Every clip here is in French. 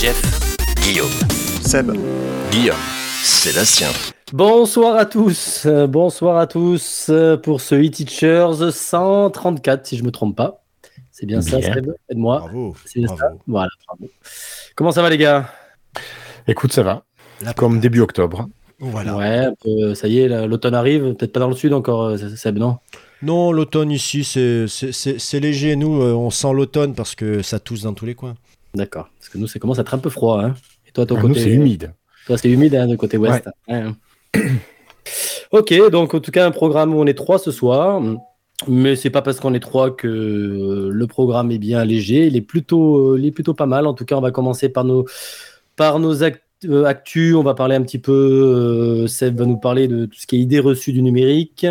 Jeff, Guillaume. Seb, Guillaume. Sébastien. Bonsoir à tous, euh, bonsoir à tous euh, pour ce e-teachers 134 si je me trompe pas. C'est bien, ça. Seb Aide-moi. Bravo. C'est ça. bravo. Voilà, bravo. Comment ça va les gars? Écoute, ça va. La- Comme début octobre. Voilà. Ouais, ça y est, là, l'automne arrive, peut-être pas dans le sud encore, euh, Seb, non? Non, l'automne ici, c'est- c'est c'est- c'est léger. Nous, on sent l'automne parce que ça tousse dans tous les coins. D'accord, parce que nous, ça commence à être un peu froid. Hein. Et toi, ton Ah, côté nous, c'est humide. Toi, c'est humide, hein, de côté ouest. Ouais, ok, donc en tout cas, un programme où on est trois ce soir. Mais c'est pas parce qu'on est trois que le programme est bien léger. Il est plutôt, il est plutôt pas mal. En tout cas, on va commencer par nos, par nos act- euh, actus. On va parler un petit peu. euh, Seb va nous parler de tout ce qui est idée reçue du numérique.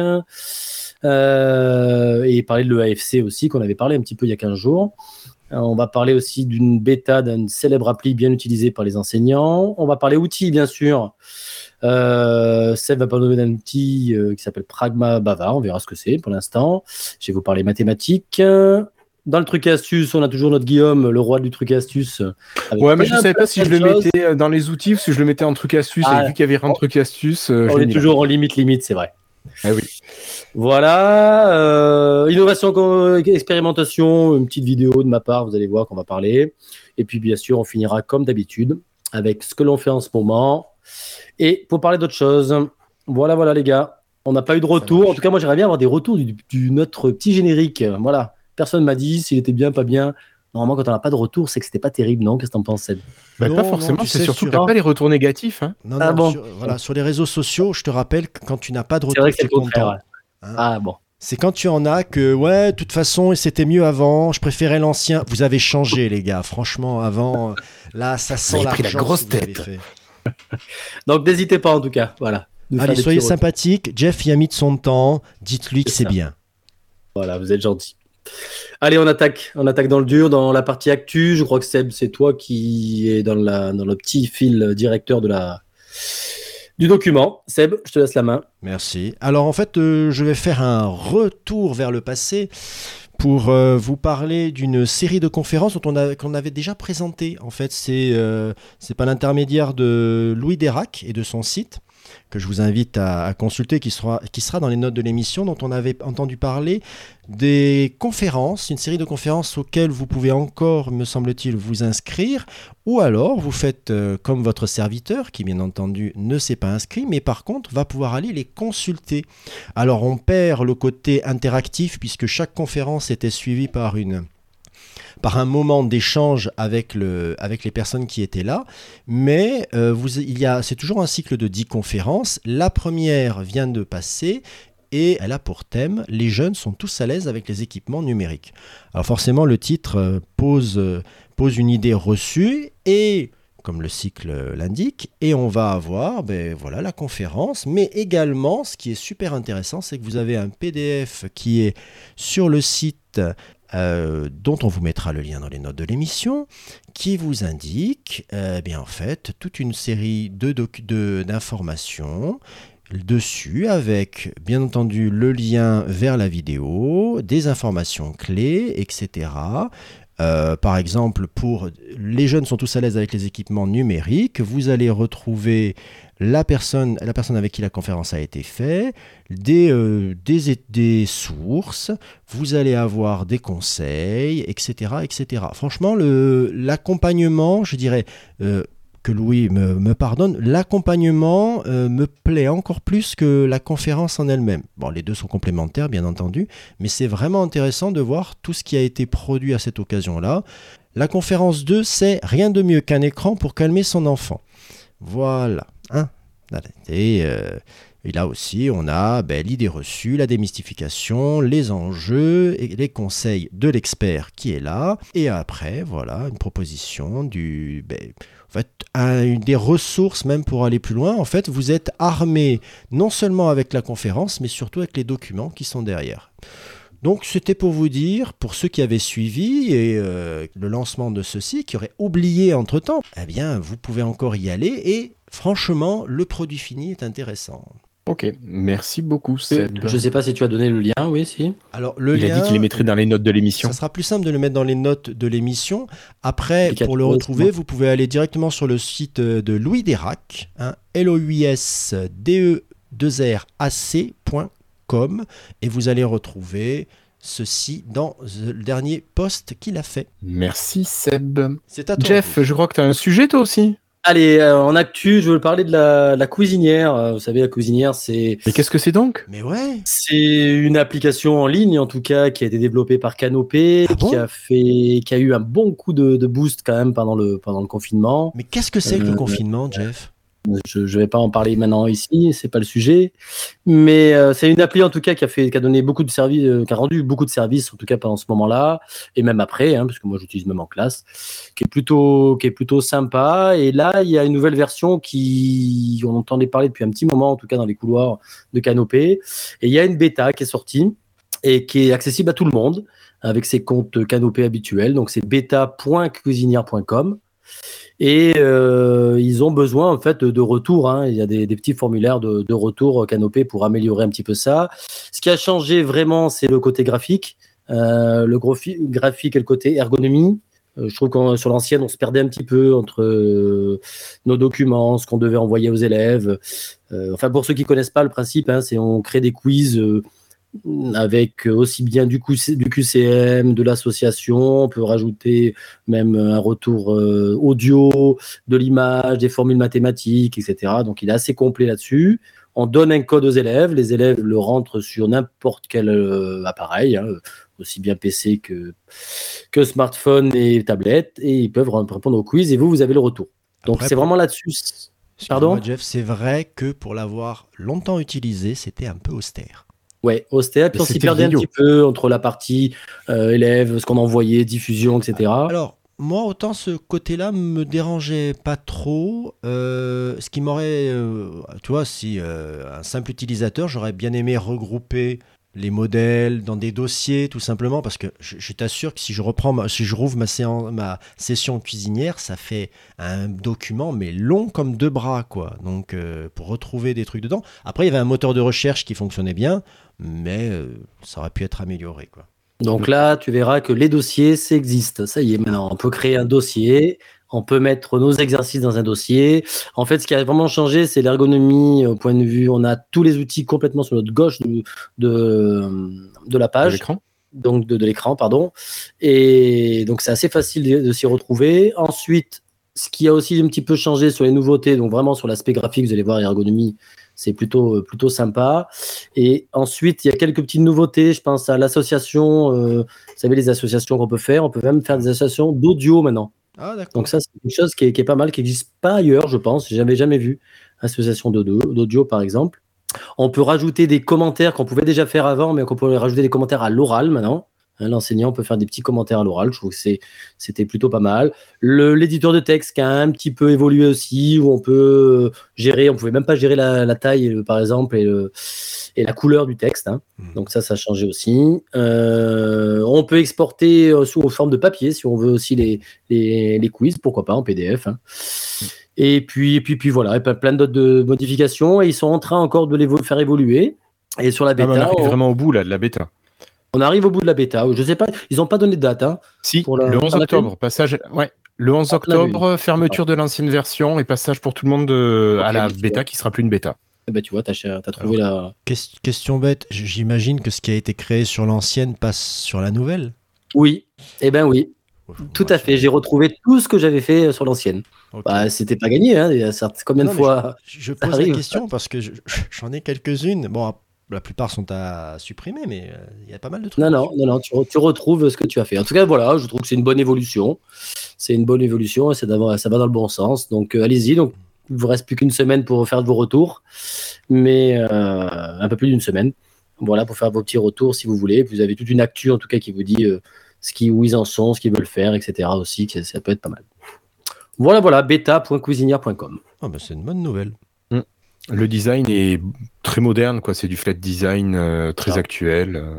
Euh, et parler de l'EAFC aussi, qu'on avait parlé un petit peu il y a 15 jours. Euh, On va parler aussi d'une bêta d'une célèbre appli bien utilisée par les enseignants. On va parler outils, bien sûr. Euh, Seb va parler d'un outil euh, qui s'appelle Pragma Bava. On verra ce que c'est pour l'instant. Je vais vous parler mathématiques. Dans le truc astuce, on a toujours notre Guillaume, le roi du truc astuce. Ouais, mais je plein, savais pas si je le mettais euh, dans les outils ou si je le mettais en truc astuce. Ah. et vu qu'il y avait de truc astuce, On est toujours en limite, limite, c'est vrai. Ah oui. Voilà, euh, innovation, expérimentation, une petite vidéo de ma part, vous allez voir qu'on va parler. Et puis bien sûr, on finira comme d'habitude avec ce que l'on fait en ce moment. Et pour parler d'autre chose, voilà, voilà les gars, on n'a pas eu de retour. En tout cas, moi j'aimerais bien avoir des retours du, du- notre petit générique. Voilà, personne m'a dit s'il était bien, pas bien. Normalement, quand on n'a pas de retour, c'est que c'était pas terrible, non? Qu'est-ce que t'en penses, Seb? Bah, Non, pas forcément, c'est surtout sur- qu'il n'y a pas les retours négatifs. Hein. Non, Ah non, bon sur, voilà, sur les réseaux sociaux, je te rappelle que quand tu n'as pas de C'est retour, vrai que c'est tu es content. contraire. Hein Ah bon. C'est quand tu en as que, ouais, de toute façon, c'était mieux avant, je préférais l'ancien. Vous avez changé, les gars. Franchement, avant, là, ça sent la pris la grosse tête. Donc n'hésitez pas en tout cas. Voilà. Allez, soyez sympathiques. Jeff y a mis de son temps. Dites-lui que C'est bien. Voilà, vous êtes gentil. Allez, on attaque. On attaque dans le dur, dans la partie actu. Je crois que Seb, c'est toi qui est dans, la, dans le petit fil directeur de la, du document. Seb, je te laisse la main. Merci. Alors en fait, euh, je vais faire un retour vers le passé pour euh, vous parler d'une série de conférences dont on a- qu'on avait déjà présenté. En fait, c'est euh, c'est par l'intermédiaire de Louis Dérac et de son site que je vous invite à, consulter, qui sera, qui sera dans les notes de l'émission, dont on avait entendu parler des conférences, une série de conférences auxquelles vous pouvez encore, me semble-t-il, vous inscrire, ou alors vous faites euh, comme votre serviteur, qui bien entendu ne s'est pas inscrit, mais par contre va pouvoir aller les consulter. Alors on perd le côté interactif, puisque chaque conférence était suivie par une par un moment d'échange avec, le, avec les personnes qui étaient là, mais euh, il y a, c'est toujours un cycle de 10 conférences. La première vient de passer et elle a pour thème Les jeunes sont tous à l'aise avec les équipements numériques. Alors forcément, le titre euh, pose, euh, pose une idée reçue et comme le cycle l'indique, et on va avoir ben, voilà, la conférence, mais également, ce qui est super intéressant, c'est que vous avez un PDF qui est sur le site euh, dont on vous mettra le lien dans les notes de l'émission, qui vous indique euh, bien en fait toute une série de docu- de- d'informations dessus avec bien entendu le lien vers la vidéo, des informations clés, etc. Euh, par exemple, pour les jeunes sont tous à l'aise avec les équipements numériques, vous allez retrouver la personne, la personne avec qui la conférence a été faite, des, euh, des, des sources, vous allez avoir des conseils, etc. etc. Franchement, l'accompagnement, je dirais, euh, que Louis me, me pardonne, l'accompagnement euh, me plaît encore plus que la conférence en elle-même. Bon, les deux sont complémentaires, bien entendu, mais c'est vraiment intéressant de voir tout ce qui a été produit à cette occasion-là. La conférence 2, c'est rien de mieux qu'un écran pour calmer son enfant. Voilà. Hein? Euh, Et là aussi, on a ben, l'idée reçue, la démystification, les enjeux et les conseils de l'expert qui est là. Et après, voilà, une proposition du... Ben, en fait, des ressources même pour aller plus loin. En fait, vous êtes armé non seulement avec la conférence, mais surtout avec les documents qui sont derrière. Donc c'était pour vous dire, pour ceux qui avaient suivi et euh, le lancement de ceci, qui auraient oublié entre-temps, eh bien vous pouvez encore y aller et franchement le produit fini est intéressant. Ok, merci beaucoup, Seb. Je sais pas si tu as donné le lien, oui, si. Alors le Il lien, a dit qu'il les mettrait dans les notes de l'émission. ça sera plus simple de le mettre dans les notes de l'émission. Après, pour le retrouver, vous pouvez aller directement sur le site de Louis Dérac, hein, L-O-U-I-S-D-E 2 r et vous allez retrouver ceci dans le dernier post qu'il a fait. Merci, Seb. C'est à toi. Jeff, je crois que tu as un sujet toi aussi. Allez, euh, en actu, je veux parler de la, la cuisinière. Euh, Vous savez, la cuisinière, c'est Mais qu'est-ce que c'est donc? Mais ouais. c'est une application en ligne, en tout cas, qui a été développée par Canopé, Ah bon? qui a fait, qui a eu un bon coup de, de boost quand même pendant le pendant le confinement. Mais qu'est-ce que c'est que le Euh, confinement, Jeff? Je ne vais pas en parler maintenant ici, c'est pas le sujet. Mais euh, c'est une appli en tout cas qui a fait, donné beaucoup de services, euh, qui a rendu beaucoup de services en tout cas pendant ce moment-là et même après, hein, parce que moi j'utilise même en classe, qui est plutôt, sympa. Et là, il y a une nouvelle version qui, on entendait parler depuis un petit moment en tout cas dans les couloirs de Canopé. Et il y a une bêta qui est sortie et qui est accessible à tout le monde avec ses comptes Canopé habituels. Donc c'est bêta.cuisinière.com. Et euh, ils ont besoin en fait de, retour. hein. Il y a des, petits formulaires de, retour euh, Canopé pour améliorer un petit peu ça. Ce qui a changé vraiment, c'est le côté graphique, euh, le graphi- graphique et le côté ergonomie. Je trouve que sur l'ancienne, on se perdait un petit peu entre nos documents, ce qu'on devait envoyer aux élèves. Enfin, pour ceux qui connaissent pas le principe, hein, c'est on crée des quiz avec aussi bien du, QC du QCM, de l'association. On peut rajouter même un retour euh, audio, de l'image, des formules mathématiques, etc. Donc, il est assez complet là-dessus. On donne un code aux élèves. Les élèves le rentrent sur n'importe quel euh, appareil, hein, aussi bien PC que, que smartphone et tablette, et ils peuvent répondre au quiz. Et vous, vous avez le retour. Donc, c'est vraiment là-dessus. Pardon? Jeff, c'est vrai que pour l'avoir longtemps utilisé, c'était un peu austère. Ouais, austère. Puis on s'y perdait un petit peu entre la partie euh, élève, ce qu'on envoyait, diffusion, etc. Alors, moi, autant ce côté-là me dérangeait pas trop. euh, ce qui m'aurait. euh, tu vois, si euh, un simple utilisateur, j'aurais bien aimé regrouper les modèles dans des dossiers, tout simplement, parce que je, t'assure que si je reprends, ma- si je rouvre ma session cuisinière, ça fait un document, mais long comme deux bras, quoi. Donc, euh, pour retrouver des trucs dedans. Après, il y avait un moteur de recherche qui fonctionnait bien, mais euh, ça aurait pu être amélioré, quoi. Donc là, tu verras que les dossiers, ça existe. Ça y est, maintenant, on peut créer un dossier, on peut mettre nos exercices dans un dossier. En fait, ce qui a vraiment changé, c'est l'ergonomie au point de vue. On a tous les outils complètement sur notre gauche de, de, de la page, l'écran donc de, de l'écran, pardon. Et donc, c'est assez facile de, de s'y retrouver. Ensuite, ce qui a aussi un petit peu changé sur les nouveautés, donc vraiment sur l'aspect graphique, vous allez voir, l'ergonomie, c'est plutôt, plutôt sympa. Et ensuite, il y a quelques petites nouveautés. Je pense à l'association, euh, vous savez, les associations qu'on peut faire. On peut même faire des associations d'audio maintenant. Ah. Donc ça, c'est quelque chose qui est, pas mal, qui n'existe pas ailleurs, je pense. J'avais jamais vu association d'audio, par exemple. On peut rajouter des commentaires qu'on pouvait déjà faire avant, mais qu'on peut rajouter des commentaires à l'oral maintenant. Hein, L'enseignant peut faire des petits commentaires à l'oral. Je trouve que c'était plutôt pas mal. L'éditeur de texte qui a un petit peu évolué aussi, où on peut gérer, on pouvait même pas gérer la, la taille, euh, par exemple, et, le- et la couleur du texte. hein. Mhm. Donc ça, ça a changé aussi. Euh, on peut exporter euh, sous forme de papier si on veut aussi les, les, les quiz, pourquoi pas en PDF. hein. Et puis, et puis, puis voilà, et plein d'autres modifications. Et ils sont en train encore de les évo- faire évoluer. Et sur la Ah, bêta, on arrive on, vraiment au bout là de la bêta. On arrive au bout de la bêta. Je sais pas, ils n'ont pas donné de date. Hein. Si, Pour la- le 11 t'en as octobre, passage. Ouais. Le 11 Ah, octobre, fermeture de l'ancienne version et passage pour tout le monde de- à la bêta vois. qui sera plus une bêta. Eh ben, tu vois, tu as, trouvé la. Ques- Question bête, j'imagine que ce qui a été créé sur l'ancienne passe sur la nouvelle Oui, eh ben oui, tout à fait. J'ai retrouvé tout ce que j'avais fait euh, sur l'ancienne. ok. Bah, c'était pas gagné. Hein. Il y a certes- combien Non, de fois Je, je pose la question parce que je- j'en ai quelques-unes. Bon, la plupart sont à supprimer, mais euh, il y a pas mal de trucs. Non, non, non, non, tu, re- tu retrouves ce que tu as fait. En tout cas, voilà, je trouve que c'est une bonne évolution. C'est une bonne évolution et ça va dans le bon sens. Donc, euh, allez-y. Donc, Il vous reste plus qu'une semaine pour faire vos retours, mais euh, un peu plus d'une semaine. Voilà, pour faire vos petits retours si vous voulez. Vous avez toute une actu en tout cas qui vous dit euh, ce qui, où ils en sont, ce qu'ils veulent faire, etc. aussi, ça peut être pas mal. Voilà, voilà, beta.cuisinière.com. Ah bah, c'est une bonne nouvelle. Le design est très moderne, quoi. C'est du flat design euh, très Ah. actuel. euh.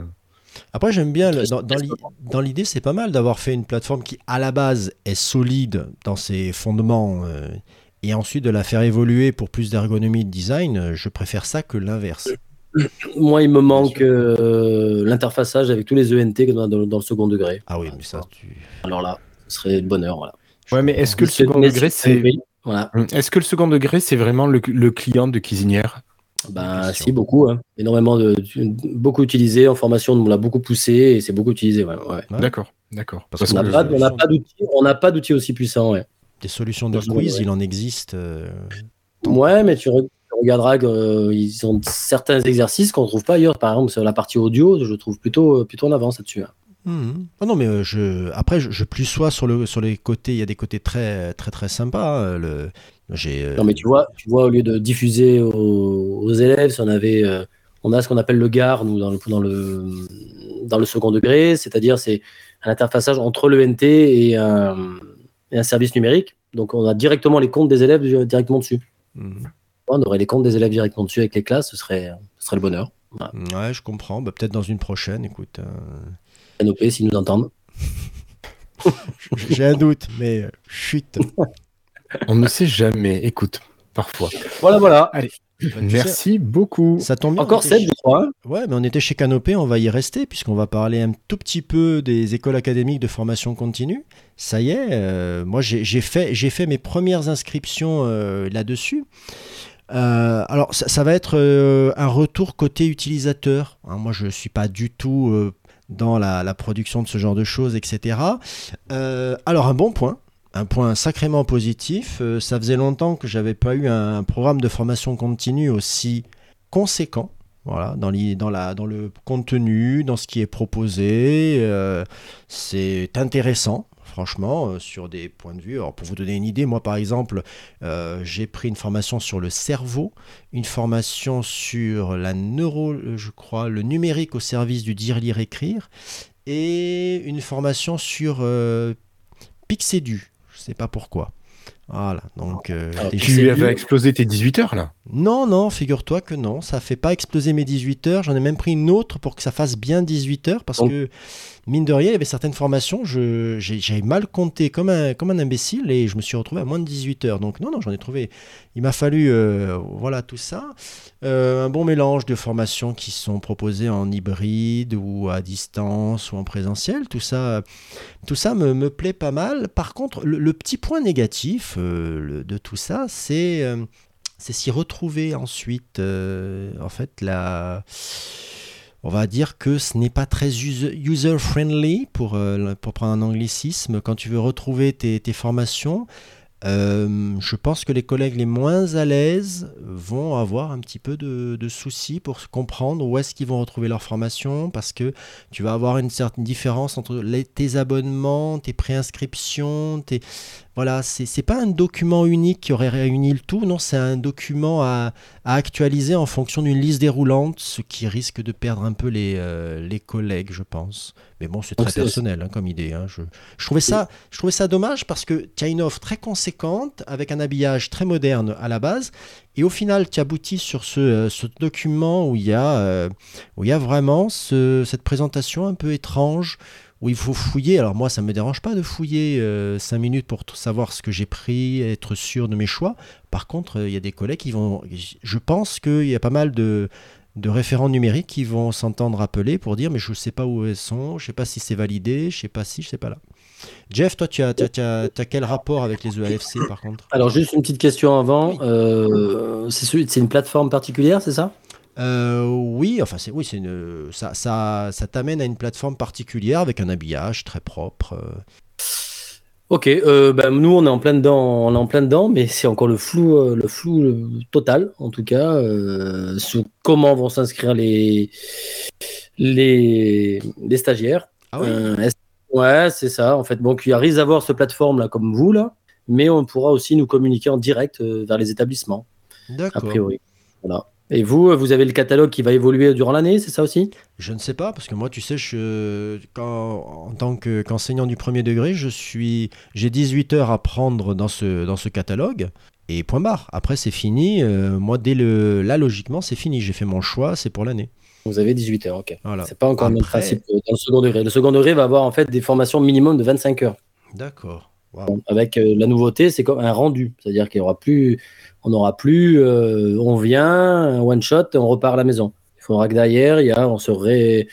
Après, j'aime bien, le- dans, dans l'i- dans l'idée, c'est pas mal d'avoir fait une plateforme qui, à la base, est solide dans ses fondements euh, et ensuite de la faire évoluer pour plus d'ergonomie de design. Je préfère ça que l'inverse. Moi, il me manque euh, l'interfaçage avec tous les ENT dans, dans- dans le second degré. Ah oui, mais ça, tu. Alors là, ce serait de bonheur. Voilà. Ouais, mais est-ce que le second degré, c'est- Voilà. Est-ce que le second degré, c'est vraiment le, le client de cuisinière? Ben, question. si, beaucoup. hein. Énormément de. Beaucoup utilisé. En formation, on l'a beaucoup poussé et c'est beaucoup utilisé. Ouais. D'accord, d'accord. Parce Parce On n'a pas, pas d'outils, aussi puissants. Ouais. Des solutions de quiz, il en existe. euh, Ouais, mais tu, re- tu regarderas qu'ils ont certains exercices qu'on ne trouve pas ailleurs. Par exemple, sur la partie audio, je trouve plutôt, euh, plutôt en avance là-dessus. hein. Ah non, mais euh, je... après, je, je plus sois sur, le, sur les côtés. Il y a des côtés très, très, très sympas. hein, Le... Euh, Non, mais tu vois, tu vois, au lieu de diffuser aux, aux élèves, si on avait, euh, on a ce qu'on appelle le GAR, nous, dans le, dans le, dans le second degré, c'est-à-dire c'est un interfaçage entre le NT et un, et un service numérique. Donc, on a directement les comptes des élèves directement dessus. mhm. On aurait les comptes des élèves directement dessus avec les classes, ce serait, ce serait le bonheur. Voilà. Ouais, je comprends. Bah, Peut-être dans une prochaine, écoute. euh, NOP, s'ils nous entendent. J'ai un doute, mais euh, chut. On ne sait jamais. Écoute, parfois. Voilà, voilà. Sais, Merci beaucoup. Ça tombe bien. Encore on était 7, je crois. hein. Ouais, mais on était chez Canopé, on va y rester, puisqu'on va parler un tout petit peu des écoles académiques de formation continue. Ça y est, euh, moi j'ai fait, j'ai fait mes premières inscriptions euh, là-dessus. Euh, alors, ça, ça va être euh, un retour côté utilisateur. hein. moi, je ne suis pas du tout euh, dans la, production de ce genre de choses, etc. Euh, alors, un bon point. Un point sacrément positif, euh, ça faisait longtemps que j'avais pas eu un, programme de formation continue aussi conséquent. Voilà, dans le contenu, dans ce qui est proposé, euh, c'est intéressant, franchement, euh, sur des points de vue. Alors, pour vous donner une idée, moi, par exemple, euh, j'ai pris une formation sur le cerveau, une formation sur la neuro, je crois, le numérique au service du dire, lire, écrire, et une formation sur euh, Pixedu. Je sais pas pourquoi. Voilà, donc euh, Pixedu- Tu C'est avais explosé tes 18 heures là non, non, figure-toi que non, ça fait pas exploser mes 18 heures. J'en ai même pris une autre pour que ça fasse bien 18 heures parce que, mine de rien, il y avait certaines formations, j'ai- j'avais mal compté comme un, comme un imbécile et je me suis retrouvé à moins de 18 heures. Donc, non, non, j'en ai trouvé. Il m'a fallu, euh, voilà, tout ça. Euh, un bon mélange de formations qui sont proposées en hybride ou à distance ou en présentiel. Tout ça, tout ça me, me plaît pas mal. Par contre, le, le petit point négatif de tout ça, c'est. euh, c'est s'y retrouver ensuite. euh, en fait, la... on va dire que ce n'est pas très user- user-friendly, pour, euh, pour prendre un anglicisme, quand tu veux retrouver tes, formations. je pense que les collègues les moins à l'aise vont avoir un petit peu de, de soucis pour comprendre où est-ce qu'ils vont retrouver leur formation parce que tu vas avoir une certaine différence entre les- tes abonnements, tes préinscriptions, tes, voilà, c'est pas un document unique qui aurait réuni le tout, non, c'est un document à, à actualiser en fonction d'une liste déroulante, ce qui risque de perdre un peu les, euh, les collègues, je pense. Mais bon, c'est très personnel hein, comme idée. hein. Je, je trouvais ça, je trouvais ça dommage parce que tu as une offre très conséquente avec un habillage très moderne à la base, et au final, tu aboutis sur ce, euh, ce document où il y a, euh, où il y a vraiment ce- cette présentation un peu étrange où il faut fouiller. Alors moi, ça ne me dérange pas de fouiller 5 minutes pour savoir ce que j'ai pris, être sûr de mes choix. Par contre, euh, il y a des collègues qui vont... Je pense qu'il y a pas mal de, de référents numériques qui vont s'entendre appeler pour dire mais je ne sais pas où elles sont, je ne sais pas si c'est validé, je ne sais pas si, je ne sais pas là. Jeff, toi, tu as, tu as- tu as- tu as quel rapport avec les EAFC par contre? Alors, juste une petite question avant. Euh, c'est une plateforme particulière, c'est ça? Euh, oui, enfin c'est oui, c'est une ça ça, ça t'amène à une plateforme particulière avec un habillage très propre. euh. Ok, euh, ben, nous on est en plein dedans, on est en plein dedans, mais c'est encore le flou, euh, le flou total en tout cas euh, sur comment vont s'inscrire les les les stagiaires. Ah oui. Est-ce- ouais, c'est ça. En fait, bon, il risque d'avoir cette plateforme là comme vous là, mais on pourra aussi nous communiquer en direct vers les établissements, a D'accord. priori. Voilà. Et vous, euh, vous avez le catalogue qui va évoluer durant l'année, c'est ça aussi? Je ne sais pas, parce que moi, tu sais, je, quand, en tant que- qu'enseignant du premier degré, je suis, j'ai 18 heures à prendre dans ce, dans ce catalogue, et point barre. Après, c'est fini. Euh, moi, dès le, là, logiquement, c'est fini. J'ai fait mon choix, c'est pour l'année. Vous avez 18 heures, ok. Voilà. C'est pas encore le même Après- principe que dans le second degré. Le second degré va avoir en fait des formations minimum de 25 heures. D'accord. Avec euh, la nouveauté, c'est comme un rendu, c'est-à-dire qu'il y aura plus, on n'aura plus, euh, on vient, un one shot, et on repart à la maison. Il faudra que derrière, il y a, on se ré-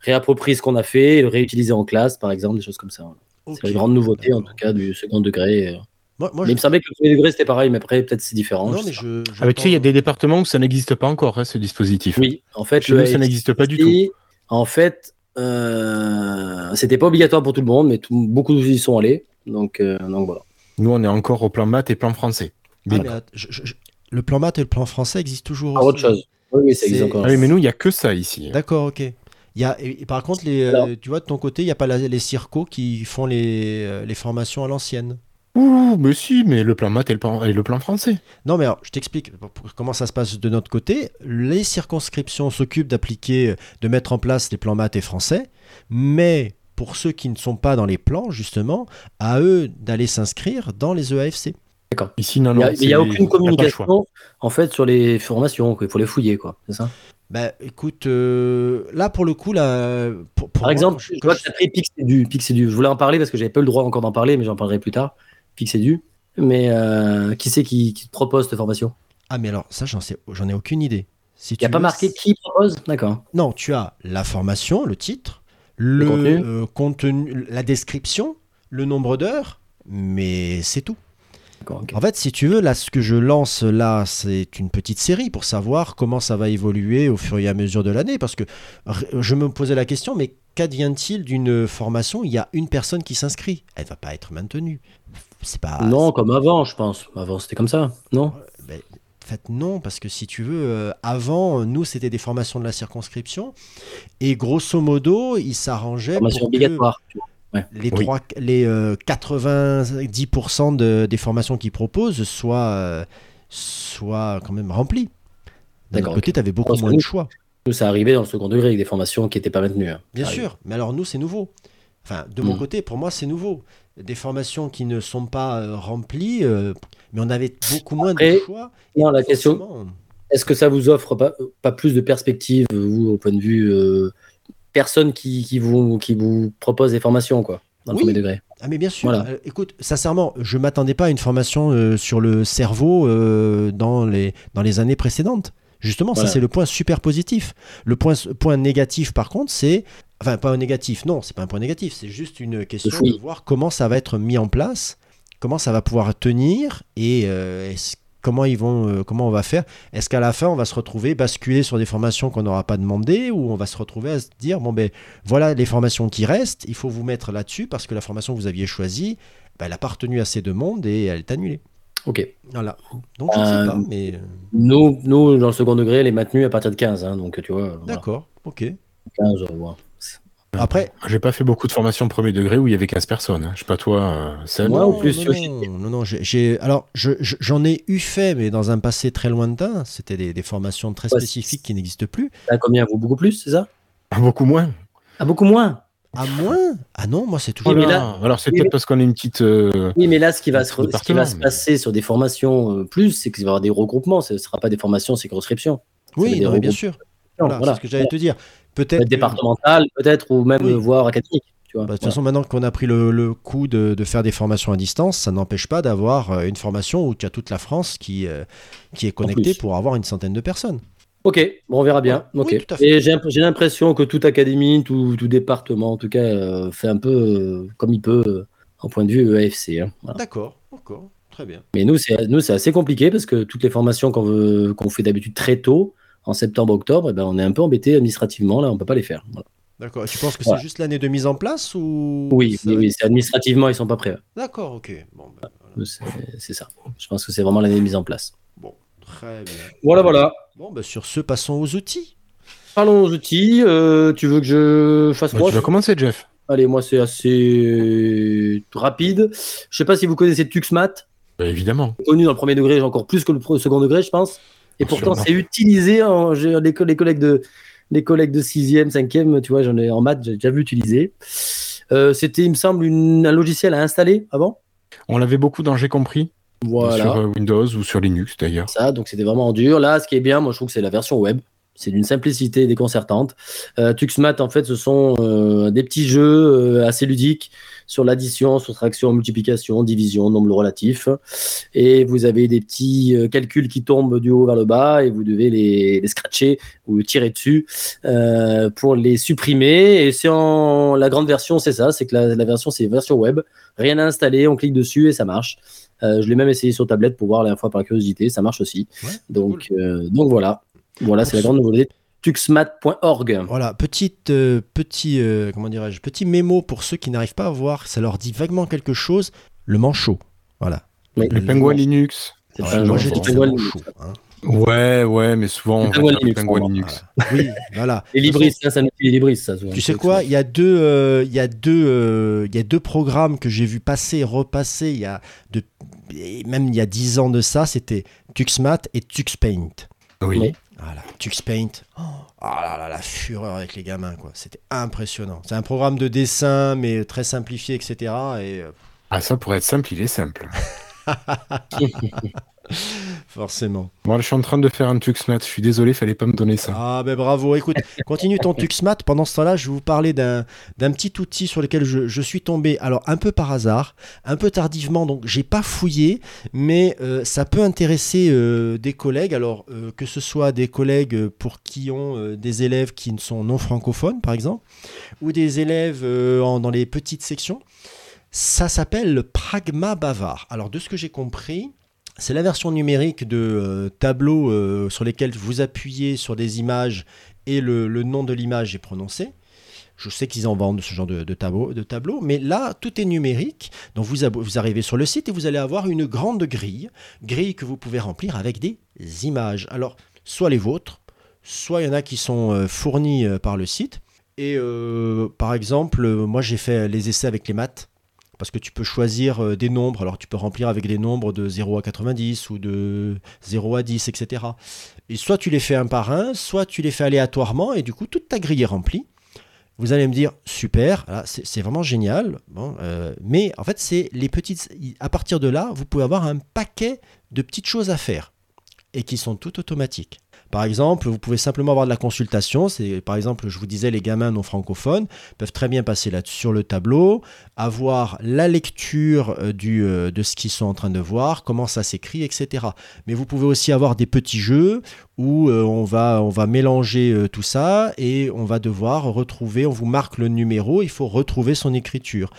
réapproprie ce qu'on a fait et le réutiliser en classe, par exemple, des choses comme ça. C'est la grande nouveauté, en tout cas, du second degré. Moi, moi, Mais il me semblait que le premier degré, c'était pareil, mais après, peut-être c'est différent. non, je mais sais je. Ah tu sais, il y a des départements où ça n'existe pas encore, hein, ce dispositif. Oui, en fait, Chez le nous, ça n'existe pas du tout. En fait, euh, c'était pas obligatoire pour tout le monde, mais tout- beaucoup y sont allés. Donc, euh, donc voilà. Nous, on est encore au plan maths et plan français. Ah, Bim. mais att- je- je- je- le plan maths et le plan français existent toujours. Ah, aussi. autre chose. Oui, oui, ça existe C'est- encore. Ah oui, mais nous, il n'y a que ça ici. D'accord, ok. Il y a, et, et par contre, les, euh, Alors- tu vois, de ton côté, il n'y a pas la- les circos qui font les, euh, les formations à l'ancienne. Ouh, mais si, mais le plan maths et le plan, et le plan français. Non, mais alors, je t'explique comment ça se passe de notre côté. Les circonscriptions s'occupent d'appliquer, de mettre en place les plans maths et français, mais pour ceux qui ne sont pas dans les plans, justement, à eux d'aller s'inscrire dans les E Ici, non, Il n'y a, aucune a communication en fait sur les formations. Il faut les fouiller, quoi. C'est ça? Bah, écoute, euh, là, pour le coup, là, pour, pour Par moi, exemple, je- vois que tu as pris Pixedu. Pixedu. Je voulais en parler parce que j'avais pas eu le droit encore d'en parler, mais j'en parlerai plus tard. Pixedu. Mais euh, qui c'est qui, qui te propose cette formation? Ah, mais alors, ça, j'en sais, j'en ai aucune idée. Si Il n'y a pas veux, marqué qui propose? D'accord. Non, tu as la formation, le titre, le, contenu. euh, contenu, la description, le nombre d'heures, mais c'est tout. D'accord. En fait, si tu veux, là, ce que je lance là, c'est une petite série pour savoir comment ça va évoluer au fur et à mesure de l'année. Parce que je me posais la question, mais qu'advient-il d'une formation où Il y a une personne qui s'inscrit? Elle va pas être maintenue. C'est pas. non, comme avant, je pense. Avant, c'était comme ça. Non? Ben, en fait, non, parce que si tu veux, euh, avant, nous, c'était des formations de la circonscription. Et grosso modo, ils s'arrangeaient Formation pour que les, Oui. trois, les euh, 90% de- des formations qu'ils proposent soient, euh, soient quand même remplies. D'un côté, tu avais beaucoup moins de nous- choix. Nous, ça arrivait dans le second degré avec des formations qui n'étaient pas maintenues. hein. Bien Ça arrive. sûr, mais alors nous, c'est nouveau. Enfin, de mon Mm. côté, pour moi, c'est nouveau. Des formations qui ne sont pas euh, remplies, euh, mais on avait beaucoup moins de choix. non, la question- Est-ce que ça vous offre pas, pas plus de perspectives, vous, au point de vue euh, personne qui, qui, vous, qui vous propose des formations, quoi, dans le premier degré Ah mais bien sûr. Voilà. Euh, écoute, sincèrement, je m'attendais pas à une formation euh, sur le cerveau euh, dans, les, dans les années précédentes. Justement, Voilà. ça c'est le point super positif. Le point, point négatif par contre, c'est... Enfin, pas un négatif, non, c'est pas un point négatif, c'est juste une question de voir comment ça va être mis en place, comment ça va pouvoir tenir et est-ce- comment ils vont, euh, comment on va faire. Est-ce qu'à la fin on va se retrouver basculer sur des formations qu'on n'aura pas demandées ou on va se retrouver à se dire bon ben voilà les formations qui restent, il faut vous mettre là-dessus parce que la formation que vous aviez choisie, ben, elle n'a pas retenu assez de monde et elle est annulée. Ok. Voilà. Donc je ne sais Euh, pas, mais euh, Nous, nous, dans le second degré, elle est maintenue à partir de 15. hein, donc, tu vois, voilà, d'accord, ok. 15, euh, voilà. Après, J'ai pas fait beaucoup de formations premier degré où il y avait 15 personnes. hein. Je sais pas toi, euh. Moi, non, au plus, non, non, non, non, j'ai- alors je- je- j'en ai eu fait, mais dans un passé très lointain. C'était des, des formations très Ouais, spécifiques qui n'existent plus. À combien? Vous Beaucoup plus, c'est ça? Beaucoup moins. Ah, beaucoup moins? À moins? Ah non, moi c'est toujours. Oui, là- Alors c'est oui, peut-être mais- parce qu'on est une petite. euh, Oui, mais là, ce qui va, se, petit ce qui va département, se mais- passer sur des formations euh, plus, c'est qu'il va y avoir des regroupements. Ce ne sera pas des formations oui, dire non, mais bien sûr. Voilà, Voilà. c'est ce que j'allais te dire. Peut-être. Départementales, peut-être, ou même Oui. voire. Tu vois. Bah, de toute Voilà. façon, maintenant qu'on a pris le, le coup de, de faire des formations à distance, ça n'empêche pas d'avoir euh, une formation où tu as toute la France qui, euh, qui est connectée pour avoir une centaine de personnes. Ok, bon, on verra bien. Oui. Et j'ai imp- j'ai l'impression que toute académie, tout, tout département, en tout cas, euh, fait un peu euh, comme il peut en point de vue EAFC. hein. Voilà. D'accord, d'accord, très bien. Mais nous, c'est nous, c'est assez compliqué parce que toutes les formations qu'on fait d'habitude très tôt, en septembre-octobre, eh ben, on est un peu embêté administrativement. Là, on peut pas les faire. Voilà. D'accord. Tu penses que Voilà. c'est juste l'année de mise en place ou Oui, ça administrativement, ils sont pas prêts. D'accord, ok. Bon, ben, voilà. C'est ça. Je pense que c'est vraiment l'année de mise en place. Bon, très bien. Voilà, voilà. Bon, ben, sur ce, passons aux outils. Parlons aux outils. Euh, tu veux que je fasse bah, quoi tu vas commencer, Jeff. Allez, moi c'est assez rapide. Je sais pas si vous connaissez Tuxmat, Bah, évidemment. connu dans le premier degré, encore plus que le second degré, je pense. Et pourtant, c'est utilisé. En, les, co- les collègues de les collègues de 6e, 5e, tu vois, j'en ai en maths, j'ai déjà vu utiliser. Euh, C'était, il me semble, une- un logiciel à installer avant. On l'avait beaucoup dans J'ai compris, Voilà. sur euh, Windows ou sur Linux d'ailleurs. ça, donc c'était vraiment dur. Là, ce qui est bien, moi je trouve que c'est la version web. C'est d'une simplicité déconcertante. Euh, Tuxmat, en fait, ce sont euh, des petits jeux euh, assez ludiques sur l'addition, soustraction, multiplication, division, nombre relatif. Et vous avez des petits euh, calculs qui tombent du haut vers le bas et vous devez les, les scratcher ou tirer dessus pour les supprimer. Et c'est en la grande version, c'est ça, c'est que la, la version c'est version web, rien à installer, on clique dessus et ça marche. Je l'ai même essayé sur tablette pour voir la dernière fois par curiosité, ça marche aussi. Ouais, donc, donc voilà, voilà, c'est la grande nouveauté. Tuxmat.org. Voilà, petite, euh, petit, euh, comment dirais-je, petit mémo pour ceux qui n'arrivent pas à voir, ça leur dit vaguement quelque chose. Le manchot, voilà. Oui. Le Penguin Linux. Ouais, moi j'ai dit le Linux. manchot. hein. Ouais, ouais, mais souvent on Le dire le Linux, moi. Linux. Oui, voilà. Et Libris, ça, c'est un outil Libris, ça. souvent. Tu sais quoi Il y a deux, euh, il y a deux, euh, il y a deux programmes que j'ai vu passer et repasser. Il y a de, même il y a 10 ans de ça, c'était Tuxmat et Tuxpaint. Oui. Oui. Voilà, Tuxpaint. Oh, ah là là, la fureur avec les gamins, quoi. C'était impressionnant. C'est un programme de dessin, mais très simplifié, etc. Et euh, Ah, ça pourrait être simple, il est simple. forcément. Bon, je suis en train de faire un Tuxmat. Je suis désolé, fallait pas me donner ça. Ah ben bravo. Écoute, continue ton Tuxmat. Pendant ce temps-là, je vais vous parler d'un d'un petit outil sur lequel je, je suis tombé. Alors un peu par hasard, un peu tardivement, donc j'ai pas fouillé, mais euh, ça peut intéresser euh, des collègues. Alors euh, que ce soit des collègues pour qui ont des élèves qui ne sont non francophones, par exemple, ou des élèves en- dans les petites sections. Ça s'appelle le Pragma Bavard. Alors de ce que j'ai compris. C'est la version numérique de euh, tableaux euh, sur lesquels vous appuyez sur des images et le, nom de l'image est prononcé. Je sais qu'ils en vendent ce genre de, de mais là, tout est numérique. Donc vous, arrivez sur le site et vous allez avoir une grande grille, grille que vous pouvez remplir avec des images. Alors, soit les vôtres, soit il y en a qui sont euh, fournis par le site. Et par exemple, moi j'ai fait les essais avec les maths. Parce que tu peux choisir euh, des nombres, alors tu peux remplir avec des nombres de 0 à 90 ou de 0 à 10, etc. Et soit tu les fais un par un, soit tu les fais aléatoirement, et du coup toute ta grille est remplie. Vous allez me dire, super, c'est vraiment génial. Euh, mais en fait, c'est les petites. À partir de là, vous pouvez avoir un paquet de petites choses à faire et qui sont toutes automatiques. Par exemple, vous pouvez simplement avoir de la consultation. C'est par exemple, je vous disais, les gamins non francophones peuvent très bien passer là sur le tableau, avoir la lecture euh, euh, de ce qu'ils sont en train de voir, comment ça s'écrit, etc. Mais vous pouvez aussi avoir des petits jeux où euh, on, va, on va mélanger tout ça et on va devoir retrouver, on vous marque le numéro, il faut retrouver son écriture.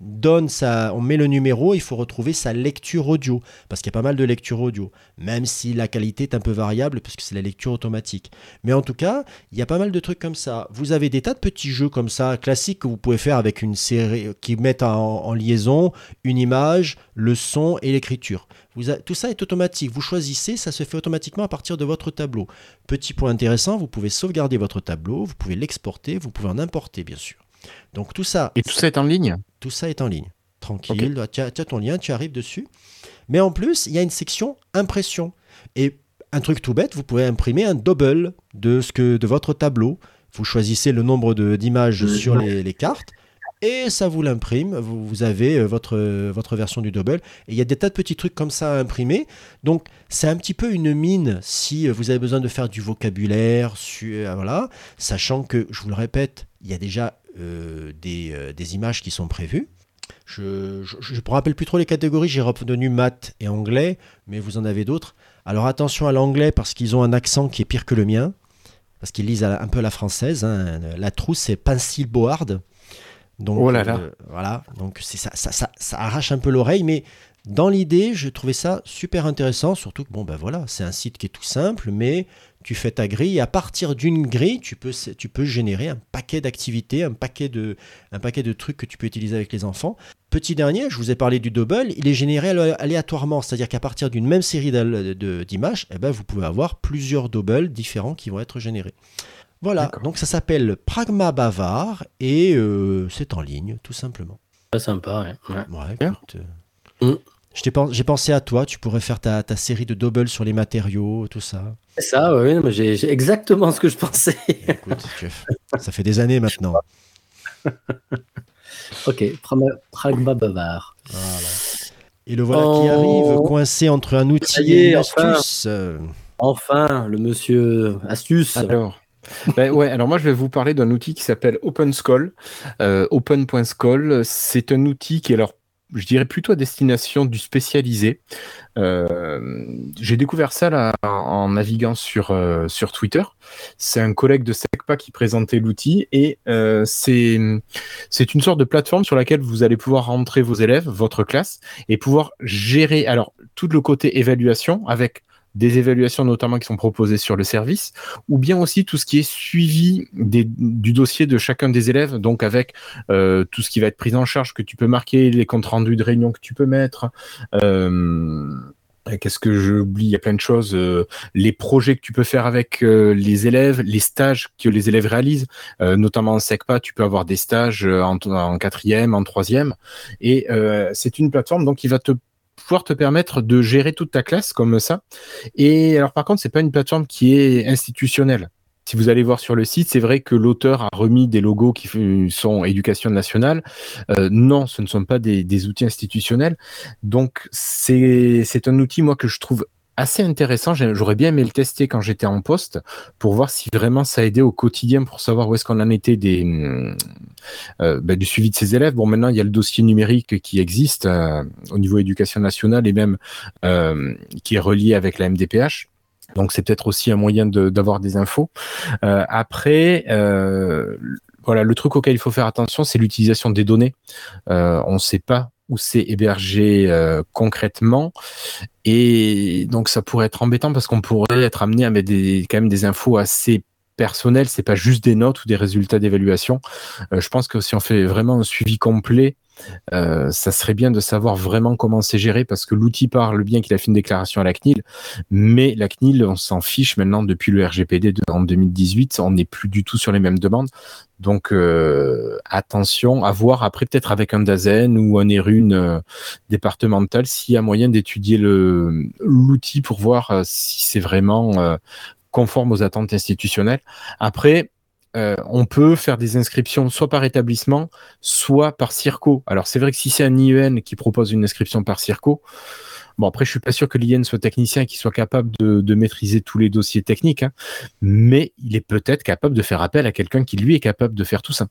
Donne sa, on met le numéro, il faut retrouver sa lecture audio, parce qu'il y a pas mal de lecture audio, même si la qualité est un peu variable, puisque c'est la lecture automatique. Mais en tout cas, il y a pas mal de trucs comme ça. Vous avez des tas de petits jeux comme ça, classiques, que vous pouvez faire avec une série, qui mettent en, liaison une image, le son et l'écriture. Tout ça est automatique. Vous choisissez, ça se fait automatiquement à partir de votre tableau. Petit point intéressant, vous pouvez sauvegarder votre tableau, vous pouvez l'exporter, vous pouvez en importer, bien sûr. Donc tout ça, Et tout ça est en ligne? Tout ça est en ligne. Tranquille, tu, as, tu as ton lien, tu arrives dessus. Mais en plus, il y a une section impression. Et un truc tout bête, vous pouvez imprimer un double de, ce que, de votre tableau. Vous choisissez le nombre de- d'images sur les, les cartes et ça vous l'imprime. Vous, vous avez euh, votre, euh, votre version du double. Et il y a des tas de petits trucs comme ça à imprimer. Donc, c'est un petit peu une mine si euh, vous avez besoin de faire du vocabulaire, su- euh, voilà, sachant que, je vous le répète, il y a déjà euh, des, euh, des images qui sont prévues. Je ne me rappelle plus trop les catégories, j'ai retenu maths et anglais, mais vous en avez d'autres. Alors attention à l'anglais parce qu'ils ont un accent qui est pire que le mien, parce qu'ils lisent un peu la française. hein. La trousse, c'est Pencil Board. Donc, Oh là là. euh, voilà, donc ça, ça, ça, ça arrache un peu l'oreille, mais dans l'idée, je trouvais ça super intéressant, surtout que bon ben voilà, c'est un site qui est tout simple, mais tu fais ta grille et à partir d'une grille, tu peux, tu peux générer un paquet d'activités, un paquet de, un paquet de trucs que tu peux utiliser avec les enfants. Petit dernier, je vous ai parlé du double, il est généré alé- aléatoirement, c'est-à-dire qu'à partir d'une même série d'images, eh ben, vous pouvez avoir plusieurs doubles différents qui vont être générés. Voilà, donc ça s'appelle Pragma Bavard et euh, c'est en ligne, tout simplement. Très sympa, ouais. ouais. Ouais, Bien. écoute, euh, Mm. J'ai pensé à toi, tu pourrais faire ta, ta série de double sur les matériaux, tout ça. C'est ça, oui, j'ai exactement ce que je pensais. Écoute, ça fait des années maintenant. ok, Pragma, Bavard. Voilà. Et le voilà qui arrive, coincé entre un outil et une enfin. astuce. Enfin, le monsieur astuce. Alors, ben ouais, alors moi je vais vous parler d'un outil qui s'appelle OpenSchool. Euh, Open.school, c'est un outil qui est alors, je dirais plutôt à destination du spécialisé. Euh, J'ai découvert ça là en, naviguant sur, euh, sur Twitter. C'est un collègue de SECPA qui présentait l'outil et euh, c'est c'est une sorte de plateforme sur laquelle vous allez pouvoir rentrer vos élèves, votre classe, et pouvoir gérer alors tout le côté évaluation avec des évaluations notamment qui sont proposées sur le service, ou bien aussi tout ce qui est suivi des- du dossier de chacun des élèves, donc avec euh, tout ce qui va être pris en charge, que tu peux marquer, les comptes rendus de réunion que tu peux mettre. euh, Qu'est-ce que j'oublie Il y a plein de choses. euh, les projets que tu peux faire avec les élèves, les stages que les élèves réalisent, notamment en SECPA, tu peux avoir des stages en, en quatrième, en troisième. Et c'est une plateforme donc qui va te pouvoir te permettre de gérer toute ta classe comme ça. Et alors par contre, c'est pas une plateforme qui est institutionnelle. Si vous allez voir sur le site, c'est vrai que l'auteur a remis des logos qui sont éducation nationale. Euh, non, ce ne sont pas des, des outils institutionnels. Donc c'est un outil moi que je trouve assez intéressant. J'aurais bien aimé le tester quand j'étais en poste pour voir si vraiment ça aidait au quotidien pour savoir où est-ce qu'on en était des hum, euh, bah, du suivi de ses élèves. Bon, maintenant il y a le dossier numérique qui existe euh, au niveau éducation nationale et même euh, qui est relié avec la MDPH. Donc c'est peut-être aussi un moyen d'avoir des infos. Euh, après, euh, voilà, le truc auquel il faut faire attention, c'est l'utilisation des données. Euh, on ne sait pas où c'est hébergé euh, concrètement. Et donc ça pourrait être embêtant parce qu'on pourrait être amené à mettre des, quand même des infos assez personnelles. C'est pas juste des notes ou des résultats d'évaluation. Euh, je pense que si on fait vraiment un suivi complet, euh, ça serait bien de savoir vraiment comment c'est géré parce que l'outil parle bien qu'il a fait une déclaration à la CNIL, mais la CNIL, on s'en fiche maintenant depuis le RGPD en 2018, on n'est plus du tout sur les mêmes demandes. Donc euh, attention à voir après peut-être avec un DAZEN ou un ERUN euh, départemental s'il y a moyen d'étudier l'outil pour voir euh, si c'est vraiment conforme aux attentes institutionnelles. Après, euh, on peut faire des inscriptions soit par établissement, soit par Circo. Alors c'est vrai que si c'est un IEN qui propose une inscription par Circo, bon après je suis pas sûr que l'IEN soit technicien et qu'il soit capable de, de maîtriser tous les dossiers techniques, hein, mais il est peut-être capable de faire appel à quelqu'un qui lui est capable de faire tout ça.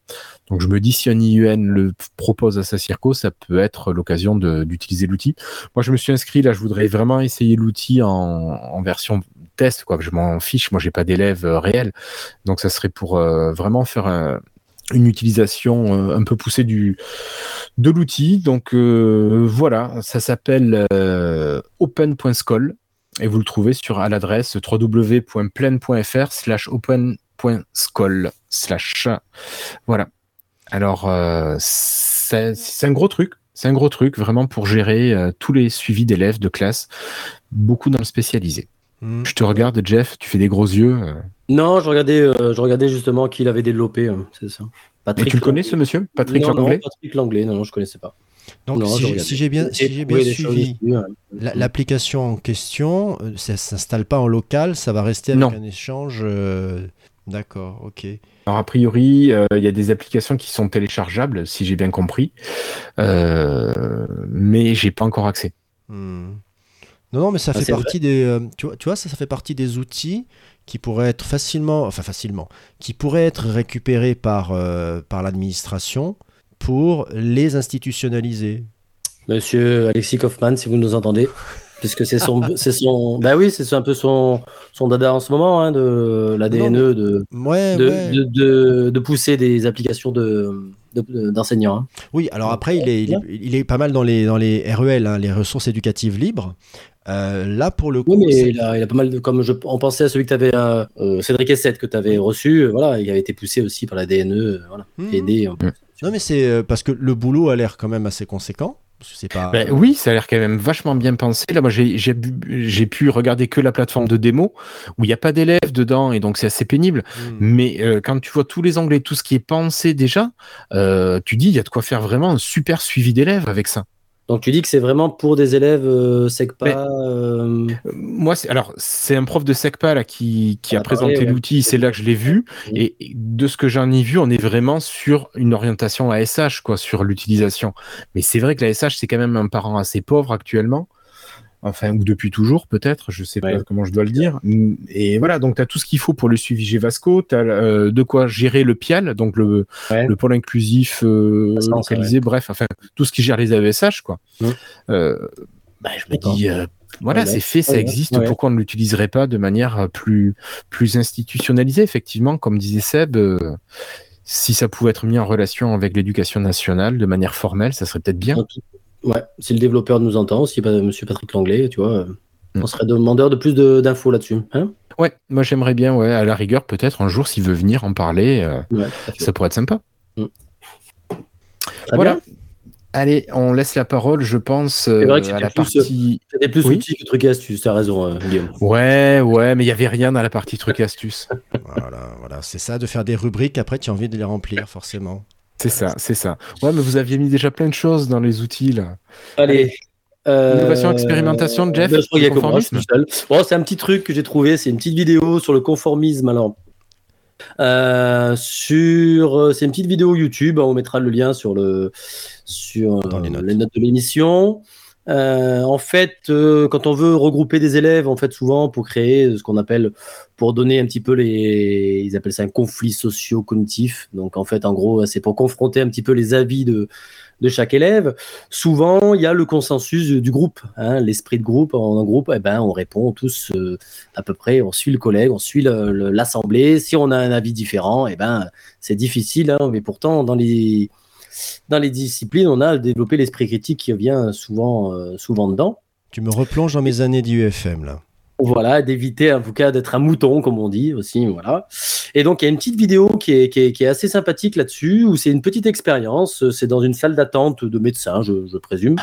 Donc je me dis si un IEN le propose à sa Circo, ça peut être l'occasion d'utiliser l'outil. Moi je me suis inscrit là, je voudrais vraiment essayer l'outil en, en version test, quoi. Je m'en fiche, moi j'ai pas d'élèves euh, réels, donc ça serait pour euh, vraiment faire un- une utilisation euh, un peu poussée du de l'outil. Donc euh, voilà, ça s'appelle euh, open.school et vous le trouvez sur à l'adresse www.plein.fr slash open.school slash voilà. Alors euh, c'est un gros truc. C'est un gros truc vraiment pour gérer euh, tous les suivis d'élèves de classe, beaucoup dans le spécialisé. hmm. Je te regarde, Jeff, tu fais des gros yeux. euh. Non, je regardais, euh, je regardais justement qu'il avait développé, hein, c'est ça. Mais Patrick tu le connais, Langlais. ce monsieur Patrick non, non, Langlais Patrick Langlais, non, non, je connaissais pas. Donc, Non, si je j'ai- regardais. si j'ai bien, si bien suivi, hein. la- l'application en question, euh, ça s'installe pas en local, ça va rester avec Non. un échange. euh, D'accord, ok. Alors, a priori, euh, il y a des applications qui sont téléchargeables, si j'ai bien compris, euh, mais j'ai pas encore accès. Hmm. Non, non, mais ça Ah, fait partie des. euh, tu, vois, tu vois, ça, ça fait partie des outils qui pourraient être facilement, enfin facilement, qui pourraient être récupérés par, euh, par l'administration pour les institutionnaliser. Monsieur Alexis Kaufmann, si vous nous entendez, puisque c'est son, c'est son, bah oui, c'est un peu son, son dada en ce moment, hein, de la DNE, de, Ouais, de, ouais. de, de- de pousser des applications de, de- d'enseignants. hein. Oui, alors après, il est, il est, il est pas mal dans les, dans les REL, hein, les ressources éducatives libres. Euh, là, pour le coup, Oui, mais il a, il a pas mal de, comme je, on pensait à celui que tu avais, euh, Cédric Essette, que tu avais reçu, euh, voilà, il avait été poussé aussi par la DNE, euh, voilà, Mhm. aidé. euh. Non, mais c'est euh, parce que le boulot a l'air quand même assez conséquent. Parce que c'est pas. Ben oui, ça a l'air quand même vachement bien pensé. Là, moi, j'ai j'ai bu- j'ai pu regarder que la plateforme de démo où il n'y a pas d'élèves dedans et donc c'est assez pénible. Hmm. Mais euh, quand tu vois tous les onglets, tout ce qui est pensé déjà, euh, tu dis il y a de quoi faire vraiment un super suivi d'élèves avec ça. Donc tu dis que c'est vraiment pour des élèves euh, SECPA. euh, Euh, Moi, c'est alors c'est un prof de SECPA là qui, a a parlé, présenté ouais. l'outil. C'est là que je l'ai vu. Et de ce que j'en ai vu, on est vraiment sur une orientation ASH quoi, sur l'utilisation. Mais c'est vrai que la SH c'est quand même un parent assez pauvre actuellement. Enfin, ou depuis toujours, peut-être, je sais Ouais. pas comment je dois le dire. Et voilà, donc tu as tout ce qu'il faut pour le suivi GVasco, tu as de quoi gérer le PIAL, donc le, Ouais. le pôle inclusif euh, bref, enfin, tout ce qui gère les AESH, quoi. Mhm. Euh, bah, je me dis, euh, voilà, c'est fait, ça existe, pourquoi on ne l'utiliserait pas de manière euh, plus, plus institutionnalisée, effectivement, comme disait Seb, euh, si ça pouvait être mis en relation avec l'éducation nationale de manière formelle, ça serait peut-être bien. Ouais, si le développeur nous entend, si pas Monsieur Patrick Langlais, tu vois, euh, Mm. on serait demandeur de plus de- d'infos là-dessus. Hein? Ouais, moi j'aimerais bien, ouais, à la rigueur, peut-être un jour, s'il veut venir en parler, euh, ouais, à ça pourrait être sympa. Très voilà. bien. Allez, on laisse la parole, je pense, euh, vrai que à c'était la plus, euh, partie. C'était plus Oui. outils que trucs et astuces, t'as raison, euh, Guillaume. Ouais, ouais, mais il y avait rien dans la partie trucs et astuces. Voilà, voilà. C'est ça, de faire des rubriques, après tu as envie de les remplir, forcément. C'est ça, c'est ça. Ouais, mais vous aviez mis déjà plein de choses dans les outils là. Allez. euh, Innovation, expérimentation, Jeff, ben, je crois qu'il y a que moi, conformisme. Bon, c'est un petit truc que j'ai trouvé, c'est une petite vidéo sur le conformisme. Alors, Euh, sur, euh, c'est une petite vidéo YouTube. On mettra le lien sur le sur Dans les notes. de l'émission. Euh, en fait, euh, quand on veut regrouper des élèves, en fait, souvent pour créer ce qu'on appelle, pour donner un petit peu les, ils appellent ça un conflit socio-cognitif. Donc, en fait, en gros, c'est pour confronter un petit peu les avis de de chaque élève. Souvent, il y a le consensus du groupe, hein, l'esprit de groupe. En groupe, eh ben, on répond tous euh, à peu près, on suit le collègue, on suit l'assemblée. Si on a un avis différent, eh ben, c'est difficile. hein, mais pourtant, dans les, dans les disciplines, on a développé l'esprit critique qui vient souvent, euh, souvent dedans. Tu me replonges dans mes années d'UFM, là. Voilà, d'éviter en tout cas d'être un mouton, comme on dit aussi. Voilà. Et donc, il y a une petite vidéo qui est, qui est, qui est assez sympathique là-dessus, où c'est une petite expérience. C'est dans une salle d'attente de médecins, je, je présume.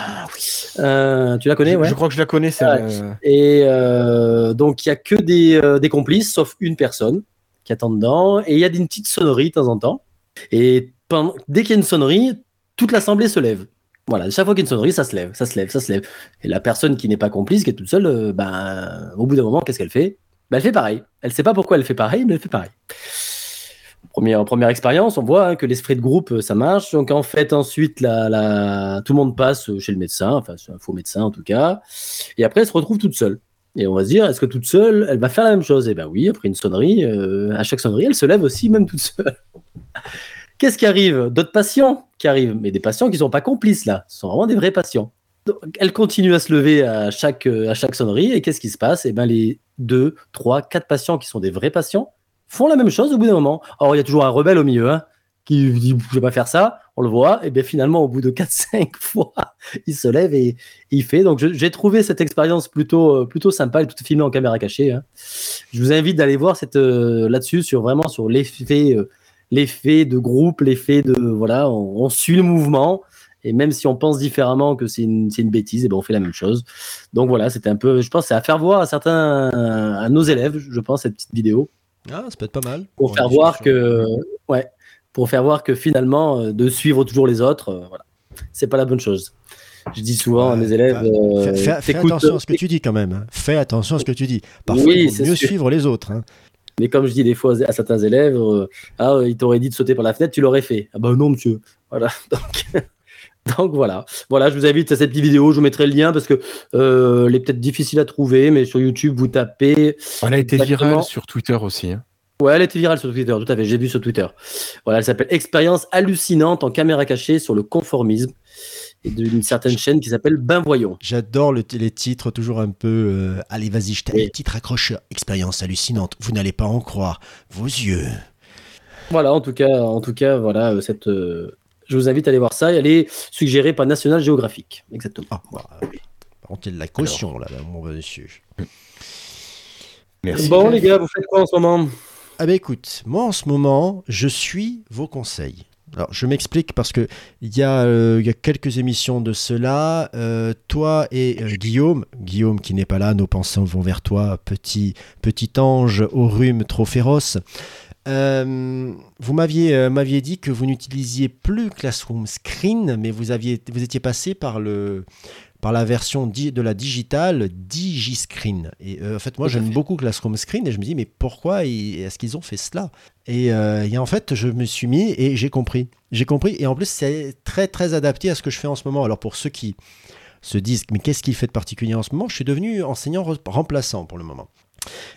Euh, tu la connais, je, ouais? je crois que je la connais. Ouais. euh, Et euh, donc, il n'y a que des, euh, des complices, sauf une personne qui attend dedans. Et il y a une petite sonnerie de temps en temps. Et pendant- dès qu'il y a une sonnerie, toute l'assemblée se lève. Voilà, chaque fois qu'il y a une sonnerie, ça se lève, ça se lève, ça se lève. Et la personne qui n'est pas complice, qui est toute seule, euh, ben, au bout d'un moment, qu'est-ce qu'elle fait? Ben, Elle fait pareil. Elle ne sait pas pourquoi elle fait pareil, mais elle fait pareil. Première, première expérience, on voit hein, que l'esprit de groupe, euh, ça marche. Donc en fait, ensuite, tout le monde passe chez le médecin, enfin c'est un faux médecin en tout cas. Et après, elle se retrouve toute seule. Et on va se dire, est-ce que toute seule, elle va faire la même chose? Eh ben oui, après une sonnerie, euh, à chaque sonnerie, elle se lève aussi, même toute seule. Qu'est-ce qui arrive? D'autres patients qui arrivent, mais des patients qui ne sont pas complices là, ce sont vraiment des vrais patients. Donc, elle continue à se lever à chaque, euh, sonnerie, et qu'est-ce qui se passe? Eh ben les deux, trois, quatre patients qui sont des vrais patients font la même chose au bout d'un moment. Or, il y a toujours un rebelle au milieu, hein, qui dit je vais pas faire ça, on le voit, et bien finalement, au bout de 4-5 fois, il se lève et, il fait. Donc, j'ai trouvé cette expérience plutôt, euh, plutôt sympa et tout filmé en caméra cachée. hein. Je vous invite d'aller voir euh, là-dessus, sur vraiment sur l'effet, l'effet de groupe, l'effet de voilà, on, on suit le mouvement. Et même si on pense différemment que c'est une, une bêtise, et ben on fait la même chose. Donc voilà, c'était un peu, je pense, c'est à faire voir à certains, à nos élèves, je pense, cette petite vidéo Ah, ça peut être pas mal. pour faire voir que ouais pour faire voir que finalement euh, de suivre toujours les autres euh, voilà c'est pas la bonne chose je dis souvent à mes élèves fais- euh, Fais, attention à ce que tu dis quand même. hein. Fais attention à ce que tu dis. Parfois, Oui, il mieux sûr. suivre les autres. hein. Mais comme je dis des fois à certains élèves euh, ah il t'aurait dit de sauter par la fenêtre tu l'aurais fait ah bah non monsieur voilà donc donc voilà voilà je vous invite à cette petite vidéo je vous mettrai le lien parce que euh, elle est peut-être difficile à trouver mais sur YouTube vous tapez Elle a été Exactement. virale sur Twitter aussi. hein. Ouais, elle était virale sur Twitter, tout à fait. J'ai vu sur Twitter. Voilà, elle s'appelle Expérience hallucinante en caméra cachée sur le conformisme d'une certaine chaîne qui s'appelle Ben Voyons. J'adore le- les titres toujours un peu. euh, allez, vas-y, je t'ai Oui. titre accrocheur. Expérience hallucinante. Vous n'allez pas en croire. Vos yeux. Voilà, en tout cas, en tout cas, voilà, euh, cette. euh, je vous invite à aller voir ça. Elle est suggérée par National Geographic, exactement. Ah, voilà. Par contre, il y a de la caution là, mon monsieur. Merci. Bon, les gars, vous faites quoi en ce moment? Ah bah écoute, moi en ce moment, je suis vos conseils. Alors, je m'explique parce que il y, a, euh, il y a quelques émissions de cela. euh, toi et euh, Guillaume, Guillaume qui n'est pas là, nos pensées vont vers toi, petit, petit ange au rhume trop féroce. Vous m'aviez m'aviez dit que vous n'utilisiez plus Classroom Screen, mais vous, aviez, vous étiez passé par, le, par la version de la digitale DigiScreen. Et en fait, moi, j'aime beaucoup Classroom Screen et je me dis, mais pourquoi est-ce qu'ils ont fait cela? Et, euh, et en fait, je me suis mis et j'ai compris. J'ai compris. Et en plus, c'est très, très adapté à ce que je fais en ce moment. Alors, pour ceux qui se disent, mais qu'est-ce qu'il fait de particulier en ce moment? Je suis devenu enseignant re- remplaçant pour le moment.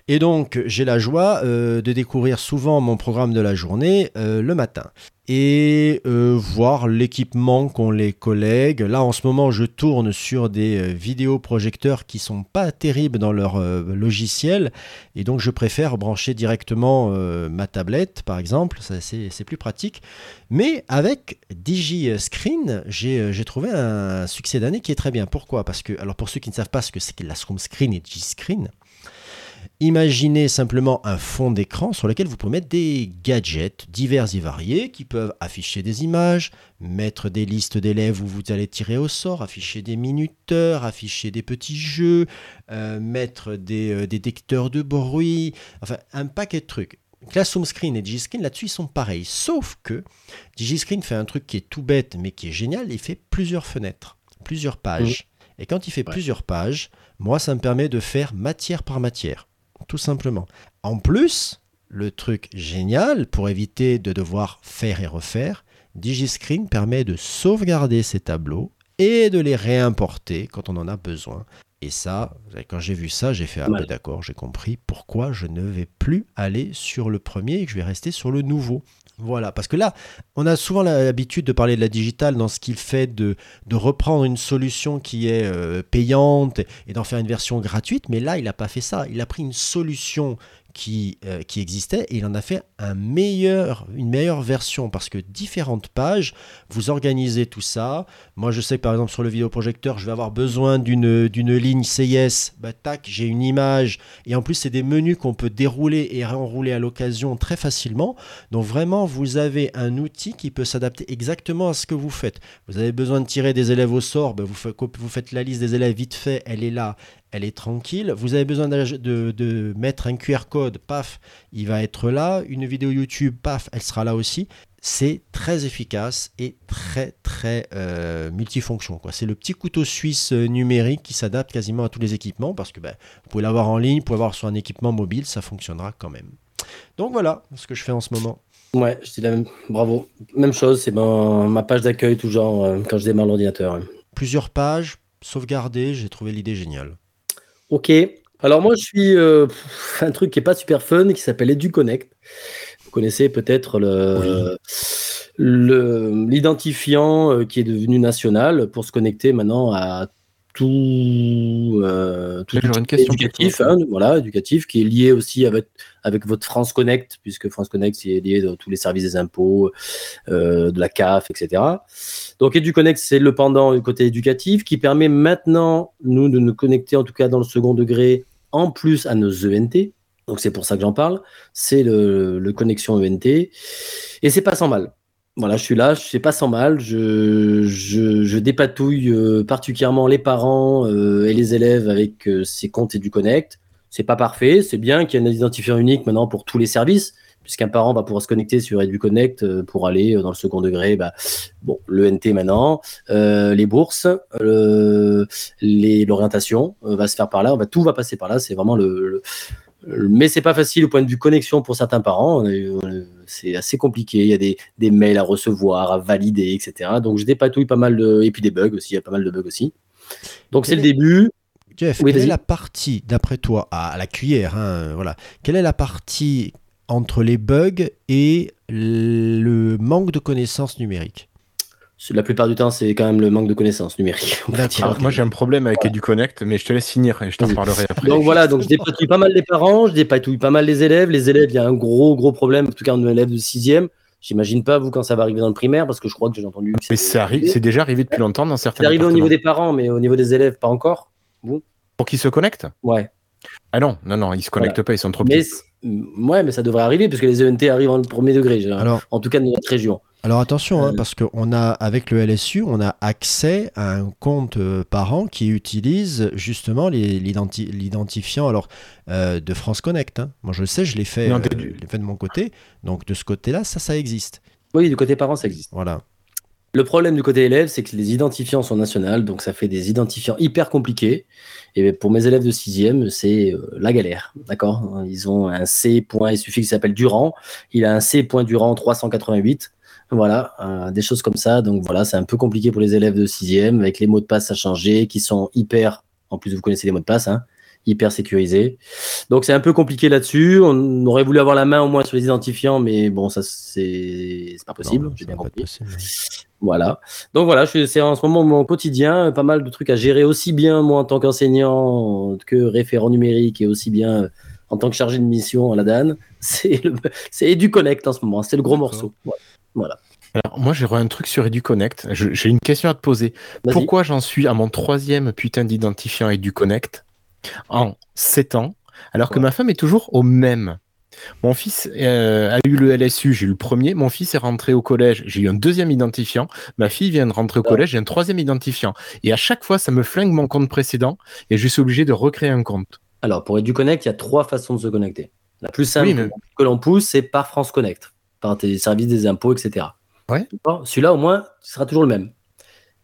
Et donc, j'ai la joie euh, de découvrir souvent mon programme de la journée euh, le matin et euh, voir l'équipement qu'ont les collègues. Là, en ce moment, je tourne sur des euh, vidéoprojecteurs qui sont pas terribles dans leur euh, logiciel et donc je préfère brancher directement ma tablette, par exemple. C'est plus pratique. Mais avec DigiScreen, j'ai trouvé un succès d'année qui est très bien. Pourquoi? Parce que, alors pour ceux qui ne savent pas ce que c'est que la Screen et DigiScreen, Imaginez simplement un fond d'écran sur lequel vous pouvez mettre des gadgets divers et variés qui peuvent afficher des images, mettre des listes d'élèves où vous allez tirer au sort, afficher des minuteurs, afficher des petits jeux, euh, mettre des euh, détecteurs de bruit, enfin un paquet de trucs. Classroom Screen et DigiScreen là-dessus ils sont pareils, sauf que DigiScreen fait un truc qui est tout bête mais qui est génial, il fait plusieurs fenêtres, plusieurs pages. Et quand il fait Ouais. plusieurs pages, moi ça me permet de faire matière par matière tout simplement. En plus, le truc génial, pour éviter de devoir faire et refaire, DigiScreen permet de sauvegarder ces tableaux et de les réimporter quand on en a besoin. Et ça, quand j'ai vu ça, j'ai fait ah ben d'accord, j'ai compris pourquoi je ne vais plus aller sur le premier et que je vais rester sur le nouveau. Voilà, parce que là, on a souvent l'habitude de parler de la digitale dans ce qu'il fait de, reprendre une solution qui est euh, payante et d'en faire une version gratuite, mais là, il n'a pas fait ça. Il a pris une solution qui, euh, qui existait et il en a fait une meilleure version parce que différentes pages, vous organisez tout ça. Moi, je sais par exemple sur le vidéoprojecteur, je vais avoir besoin d'une ligne CIS. Bah, tac, j'ai une image et en plus, c'est des menus qu'on peut dérouler et réenrouler à l'occasion très facilement. Donc vraiment, vous avez un outil qui peut s'adapter exactement à ce que vous faites. Vous avez besoin de tirer des élèves au sort, bah, vous faites la liste des élèves vite fait, elle est là, elle est tranquille. Vous avez besoin de, de mettre un QR code, paf, il va être là. Une vidéo YouTube, paf, elle sera là aussi. C'est très efficace et très très euh, multifonction. C'est le petit couteau suisse euh, numérique qui s'adapte quasiment à tous les équipements parce que ben, vous pouvez l'avoir en ligne, vous pouvez l'avoir sur un équipement mobile, ça fonctionnera quand même. Donc voilà ce que je fais en ce moment. Ouais, je dis la même. Bravo. Même chose, c'est ma, ma page d'accueil, tout genre, euh, quand je démarre l'ordinateur. Plusieurs pages, sauvegardées, j'ai trouvé l'idée géniale. Ok. Alors moi, je suis euh, un truc qui est pas super fun, qui s'appelle EduConnect. Vous connaissez peut-être le le- l'identifiant euh, qui est devenu national pour se connecter maintenant à tout, euh, tout une question éducatif, hein, voilà, éducatif, qui est lié aussi avec, avec votre France Connect, puisque France Connect c'est lié à tous les services des impôts, euh, de la CAF, etc. Donc EduConnect, c'est le pendant du côté éducatif qui permet maintenant, nous, de nous connecter, en tout cas dans le second degré, en plus à nos ENT. Donc c'est pour ça que j'en parle. C'est le, le connexion ENT. Et c'est pas sans mal. Voilà, je suis là, je sais pas sans mal. Je, dépatouille euh, particulièrement les parents euh, et les élèves avec euh, ces comptes EduConnect. C'est pas parfait, c'est bien qu'il y ait un identifiant unique maintenant pour tous les services, puisqu'un parent va pouvoir se connecter sur EduConnect pour aller dans le second degré. Bah, bon, l'ENT maintenant, euh, les bourses, l'orientation va se faire par là. Tout va passer par là. C'est vraiment le, le- le- mais c'est pas facile au point de vue connexion pour certains parents. C'est assez compliqué. Il y a des, des mails à recevoir, à valider, etc. Donc je dépatouille pas mal de et puis des bugs aussi. Il y a pas mal de bugs aussi. Donc c'est le début. Jeff, Oui, quelle est la partie, d'après toi, à, à la cuillère, hein, voilà, quelle est la partie entre les bugs et le manque de connaissances numériques? La plupart du temps, c'est quand même le manque de connaissances numériques. moi, j'ai un problème avec EduConnect, mais je te laisse finir et je t'en parlerai après. Donc voilà, donc je dépatouille pas mal les parents, je dépatouille pas mal les élèves. Les élèves, il y a un gros, gros problème, en tout cas un élève de sixième. J'imagine pas, vous, quand ça va arriver dans le primaire, parce que je crois que j'ai entendu. que Mais c'est- ça arrive, c'est déjà arrivé depuis longtemps dans certains C'est arrivé au niveau des parents, mais au niveau des élèves, pas encore. Pour qu'ils se connectent? Ouais. Ah non, non, non, ils se connectent pas, ils sont trop Mais, petits. ouais, mais ça devrait arriver, parce que les ENT arrivent en premier degré, Alors, en tout cas dans notre région. Alors attention, hein, Euh, parce qu'on a avec le LSU, on a accès à un compte euh, parent qui utilise justement l'identifiant alors euh, de France Connect. hein. Moi je le sais, je l'ai fait, euh, fait de mon côté. Donc de ce côté-là, ça, ça existe. Oui, du côté parent, ça existe. Voilà. Le problème du côté élève, c'est que les identifiants sont nationaux, donc ça fait des identifiants hyper compliqués. Et pour mes élèves de sixième, c'est la galère, d'accord? Ils ont un C. point, il suffit qu'il s'appelle Durand. Il a un C. point Durand 388. Voilà, euh, des choses comme ça. Donc voilà, c'est un peu compliqué pour les élèves de sixième, avec les mots de passe à changer, qui sont hyper, en plus vous connaissez les mots de passe, hein, hyper sécurisés. Donc c'est un peu compliqué là-dessus. On aurait voulu avoir la main au moins sur les identifiants, mais bon, ça c'est pas possible, j'ai bien compris. possible. Voilà. Donc voilà, c'est en ce moment mon quotidien, pas mal de trucs à gérer aussi bien moi en tant qu'enseignant que référent numérique et aussi bien euh, en tant que chargé de mission à la DAN. C'est c'est EduConnect en ce moment, c'est le gros morceau. Ouais. Voilà. Alors, moi, j'aurais un truc sur EduConnect. J'ai une question à te poser. Pourquoi j'en suis à mon troisième putain d'identifiant EduConnect en 7 ans, alors que ma femme est toujours au même? Mon fils euh, a eu le LSU, j'ai eu le premier. Mon fils est rentré au collège, j'ai eu un deuxième identifiant. Ma fille vient de rentrer au collège, j'ai un troisième identifiant. Et à chaque fois, ça me flingue mon compte précédent et je suis obligé de recréer un compte. Alors pour EduConnect, il y a trois façons de se connecter. La plus simple Oui, mais- que l'on pousse, c'est par France Connect, par tes services des impôts, etc. Ouais. Celui-là, au moins, ce sera toujours le même.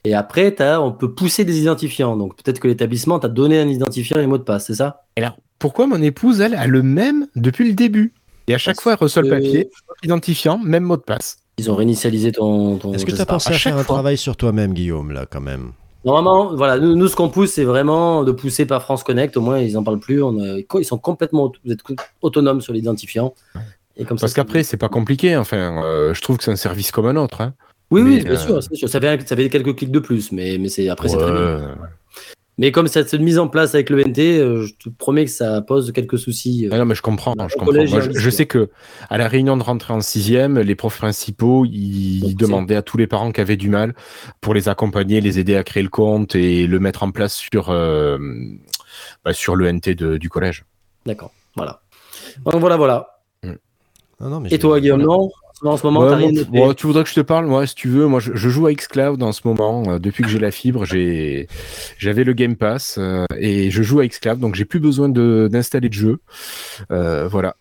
Et après, t'as- on peut pousser des identifiants. Donc peut-être que l'établissement t'a donné un identifiant et mot de passe, c'est ça? Et alors, pourquoi mon épouse, elle, a le même depuis le début? Et à chaque Parce fois, elle reçoit le papier, identifiant, même mot de passe. Ils ont réinitialisé ton. ton Est-ce que tu as pensé à faire un fois. travail sur toi-même, Guillaume, là, quand même? Normalement, voilà, nous, nous, ce qu'on pousse, c'est vraiment de pousser par France Connect. Au moins, ils en parlent plus. On a- ils sont complètement aut- vous êtes autonomes sur l'identifiant. Et comme ça, Parce c'est- qu'après, c'est pas compliqué. Enfin, euh, je trouve que c'est un service comme un autre. hein. Oui, oui, bien euh, sûr, c'est sûr. Ça fait, ça quelques clics de plus, mais, mais c'est après, c'est très bien. Ouais. Mais comme cette, mise en place avec le NT, euh, je te promets que ça pose quelques soucis. Ah non, mais je comprends. Je, comprends. Moi, je, sais que à la réunion de rentrée en sixième, les profs principaux, ils Donc, c'est- demandaient à tous les parents qui avaient du mal pour les accompagner, les aider à créer le compte et le mettre en place sur euh, bah, sur le NT de- du collège. D'accord, voilà. Donc voilà, voilà. Non, non, mais Et toi, Guillaume, non? En ce moment, Ouais, rien noté moi, tu voudrais que je te parle Moi, si tu veux, moi, je, je joue à xCloud en ce moment. Euh, depuis que j'ai la fibre, j'ai j'avais le Game Pass euh, et je joue à xCloud, donc j'ai plus besoin de d'installer de jeu. Euh, voilà,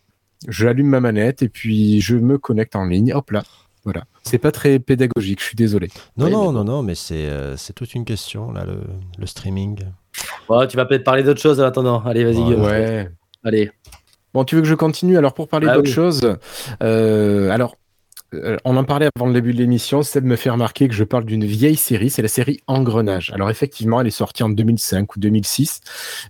je allume ma manette et puis je me connecte en ligne. Hop là, voilà. C'est pas très pédagogique. Je suis désolé. Non, non, mais non, non, mais c'est euh, c'est toute une question, là, le, le streaming. Ouais, Tu vas peut-être parler d'autre chose en attendant. Allez, vas-y, Ouais. Guillaume. Ouais. Allez. Bon, tu veux que je continue alors pour parler Ah d'autre oui. chose? Euh, Alors, euh, on en parlait avant le début de l'émission. Seb me fait remarquer que je parle d'une vieille série. C'est la série Engrenage. Alors effectivement, elle est sortie en 2005 ou 2006,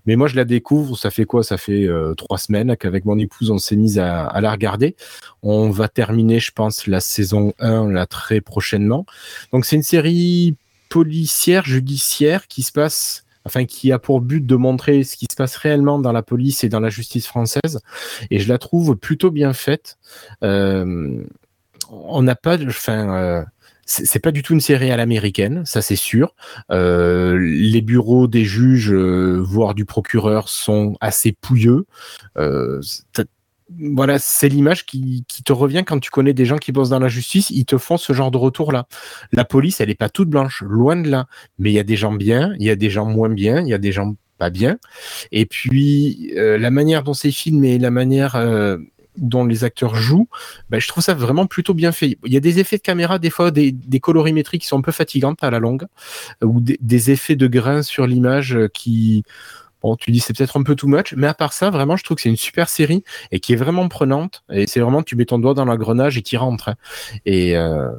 mais moi je la découvre. Ça fait quoi? Ça fait euh, trois semaines qu'avec mon épouse on s'est mis à, à la regarder. On va terminer, je pense, la saison 1 là très prochainement. Donc c'est une série policière judiciaire qui se passe enfin qui a pour but de montrer ce qui se passe réellement dans la police et dans la justice française et je la trouve plutôt bien faite euh, on n'a pas enfin euh, c'est pas du tout une série à l'américaine, ça c'est sûr. Euh, les bureaux des juges, euh, voire du procureur, sont assez pouilleux. Euh, voilà, c'est l'image qui, qui te revient quand tu connais des gens qui bossent dans la justice, ils te font ce genre de retour-là. La police, elle est pas toute blanche, loin de là. Mais il y a des gens bien, il y a des gens moins bien, il y a des gens pas bien. Et puis, euh, la manière dont c'est filmé, la manière euh, dont les acteurs jouent, ben, je trouve ça vraiment plutôt bien fait. Il y a des effets de caméra, des fois, des, des colorimétries qui sont un peu fatigantes à la longue, ou des, des effets de grain sur l'image euh, qui... Bon, tu dis c'est peut-être un peu too much, mais à part ça, vraiment, je trouve que c'est une super série et qui est vraiment prenante. Et c'est vraiment, tu mets ton doigt dans l'engrenage et tu rentres. hein. Et euh,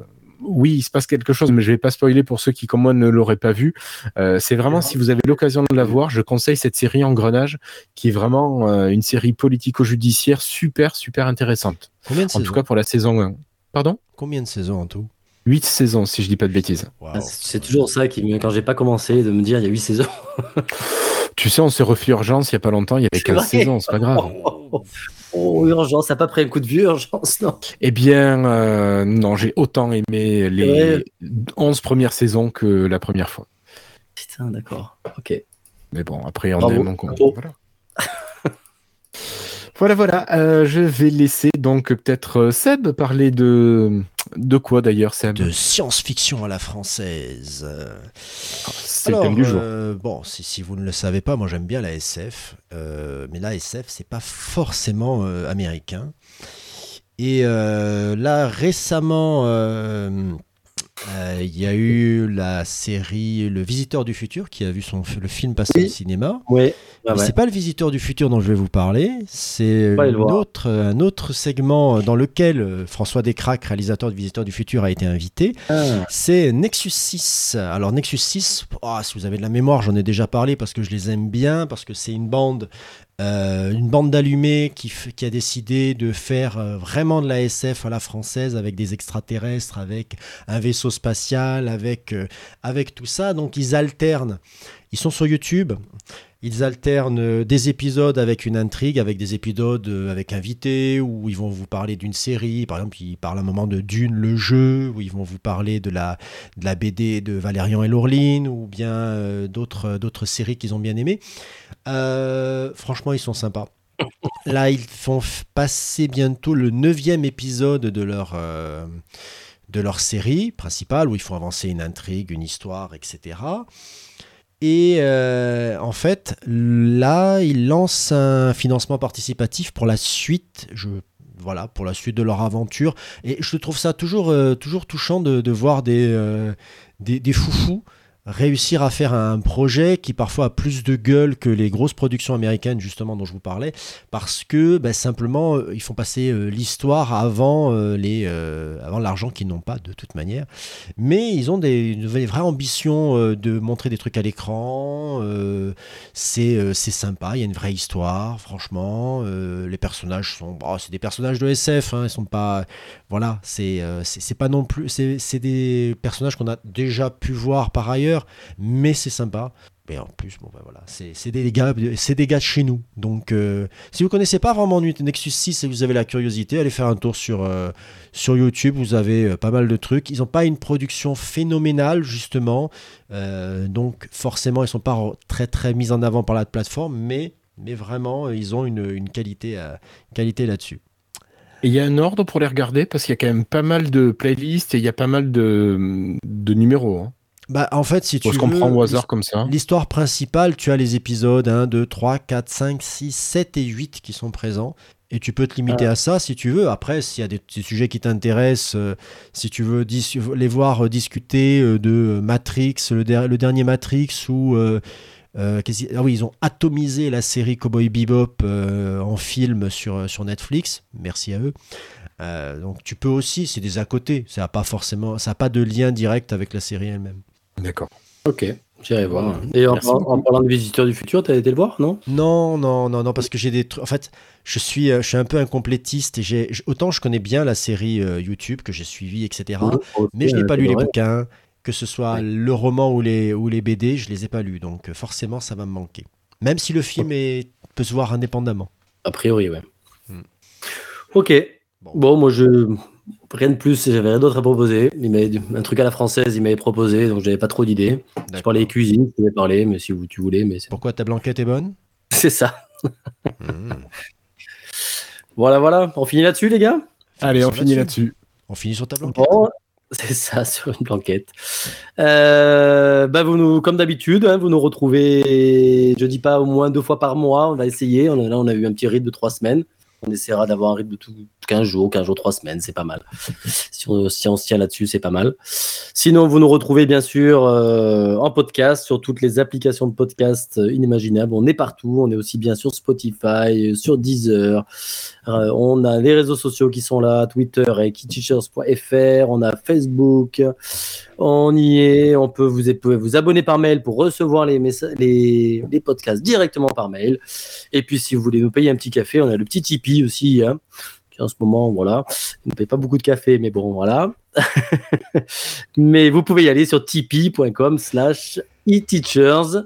oui, il se passe quelque chose, mais je vais pas spoiler pour ceux qui, comme moi, ne l'auraient pas vu. Euh, c'est vraiment, si vous avez l'occasion de la voir, je conseille cette série Engrenage, qui est vraiment euh, une série politico-judiciaire super, super intéressante. Combien de En saisons? tout cas pour la saison 1. Pardon? Combien de saisons en tout? 8 saisons, si je dis pas de bêtises. Ah, C'est toujours ça qui, me- quand j'ai pas commencé, de me dire il y a 8 saisons. Tu sais, on s'est refait urgence il y a pas longtemps, il y avait C'est 15 vrai saisons, c'est pas grave. Oh, oh, urgence, ça n'a pas pris un coup de vieux, urgence, non. Eh bien, euh, non, j'ai autant aimé les Ouais. 11 premières saisons que la première fois. Putain, d'accord. Ok. Mais bon, après, on Bravo. aime, on Bravo. voilà. Voilà, voilà. euh, je vais laisser donc peut-être euh, Seb parler de de quoi d'ailleurs, Seb De science-fiction à la française. Euh, C'est le thème du jour. euh, bon, si, si vous ne le savez pas, moi j'aime bien la SF, euh, mais la SF c'est pas forcément euh, américain. Et là récemment, il y a eu la série Le Visiteur du futur qui a vu son le film passer Oui. au cinéma. Ouais. Ah ouais. C'est pas le Visiteur du futur dont je vais vous parler, c'est autre, un autre segment dans lequel euh, François Descraques, réalisateur du Visiteur du futur, a été invité. Ah. C'est Nexus 6. Alors Nexus 6, oh, si vous avez de la mémoire, j'en ai déjà parlé parce que je les aime bien, parce que c'est une bande, euh, une bande d'allumés qui, a décidé de faire euh, vraiment de la SF à la française avec des extraterrestres, avec un vaisseau spatial, avec, euh, avec tout ça. Donc ils alternent. Ils sont sur YouTube. Ils alternent des épisodes avec une intrigue, avec des épisodes avec invités, où ils vont vous parler d'une série. Par exemple, ils parlent un moment de Dune, le jeu, où ils vont vous parler de la, de la BD de Valérian et Laureline, ou bien d'autres séries qu'ils ont bien aimées. Euh, franchement, ils sont sympas. Là, ils font passer bientôt le neuvième épisode de leur, euh, de leur série principale, où ils font avancer une intrigue, une histoire, etc. Et euh, en fait, là, ils lancent un financement participatif pour la suite. Je, voilà, pour la suite de leur aventure. Et je trouve ça toujours, toujours touchant de, de voir des, des, des foufous réussir à faire un projet qui parfois a plus de gueule que les grosses productions américaines justement dont je vous parlais parce que ben, simplement euh, ils font passer euh, l'histoire avant euh, les avant l'argent qu'ils n'ont pas de toute manière. Mais ils ont des, une vraie ambition de montrer des trucs à l'écran c'est c'est sympa il y a une vraie histoire franchement les personnages sont bon, c'est des personnages de SF hein, ils sont pas voilà c'est c'est pas non plus c'est des personnages qu'on a déjà pu voir par ailleurs mais c'est sympa mais en plus, bon, ben voilà, c'est des gars, des gars de chez nous. Donc, euh, si vous connaissez pas vraiment Nexus 6 et vous avez la curiosité, allez faire un tour sur, euh, sur YouTube. Vous avez euh, pas mal de trucs. Ils n'ont pas une production phénoménale, justement. Donc, forcément, ils sont pas très, très mis en avant par la plateforme. Mais, mais vraiment, ils ont une, qualité, qualité là-dessus. Il y a un ordre pour les regarder? Parce qu'il y a quand même pas mal de playlists et il y a pas mal de, de numéros. Hein. Bah, en fait, si tu se veux, comprendre au hasard comme ça. L'histoire principale, tu as les épisodes 1, 2, 3, 4, 5, 6, 7 et 8 qui sont présents. Et tu peux te limiter à ça si tu veux. Après, s'il y a des, des sujets qui t'intéressent, euh, si tu veux dis- les voir euh, discuter euh, de Matrix, le, der- le dernier Matrix, ou. euh, euh, ah oui, ils ont atomisé la série Cowboy Bebop euh, en film sur, sur Netflix. Merci à eux. Euh, donc tu peux aussi, c'est des à côté. Ça n'a pas forcément, ça a pas de lien direct avec la série elle-même. D'accord. Ok, j'irai voir. Et en, parlant de Visiteur du futur, t'as été le voir, non? Non, non, non, non, parce que j'ai des trucs. En fait, je suis, euh, je suis un peu un complétiste et j'ai autant je connais bien la série euh, YouTube que j'ai suivie, etc. Mais je n'ai pas lu les bouquins, que ce soit Ouais. le roman ou les ou les BD, je les ai pas lus, donc euh, forcément ça va me manquer. Même si le film est, peut se voir indépendamment. A priori, ouais. Hmm. Ok. Bon. Bon, moi, je. Rien de plus, j'avais rien d'autre à proposer. Il m'avait- un truc à la française, il m'avait proposé, donc j'avais pas trop d'idées. Je parlais cuisine, je pouvais parler, mais si vous, tu voulais, mais Pourquoi ta blanquette est bonne? C'est ça. Hmm. Voilà, voilà. On finit là-dessus, les gars? Allez, on finit là-dessus. On finit sur ta blanquette. Bon, c'est ça, sur une blanquette. Euh, bah vous nous, comme d'habitude, hein, vous nous retrouvez, je dis pas au moins deux fois par mois, on va essayer. On a, là, on a eu un petit rythme de trois semaines. On essaiera d'avoir un rythme de tout 15 jours, 15 jours, 3 semaines, c'est pas mal. Si on, on se tient là-dessus, c'est pas mal. Sinon, vous nous retrouvez bien sûr euh, en podcast sur toutes les applications de podcast euh, inimaginables. On est partout. On est aussi bien sur Spotify, euh, sur Deezer. On a les réseaux sociaux qui sont là, Twitter et kitteachers.fr. On a Facebook. On y est. On peut vous, vous abonner par mail pour recevoir les, les podcasts directement par mail. Et puis, si vous voulez nous payer un petit café, on a le petit Tipeee aussi. Hein, qui en ce moment, voilà. Ne payez pas beaucoup de café, mais bon, voilà. mais vous pouvez y aller sur tipeee.com slash e-teachers.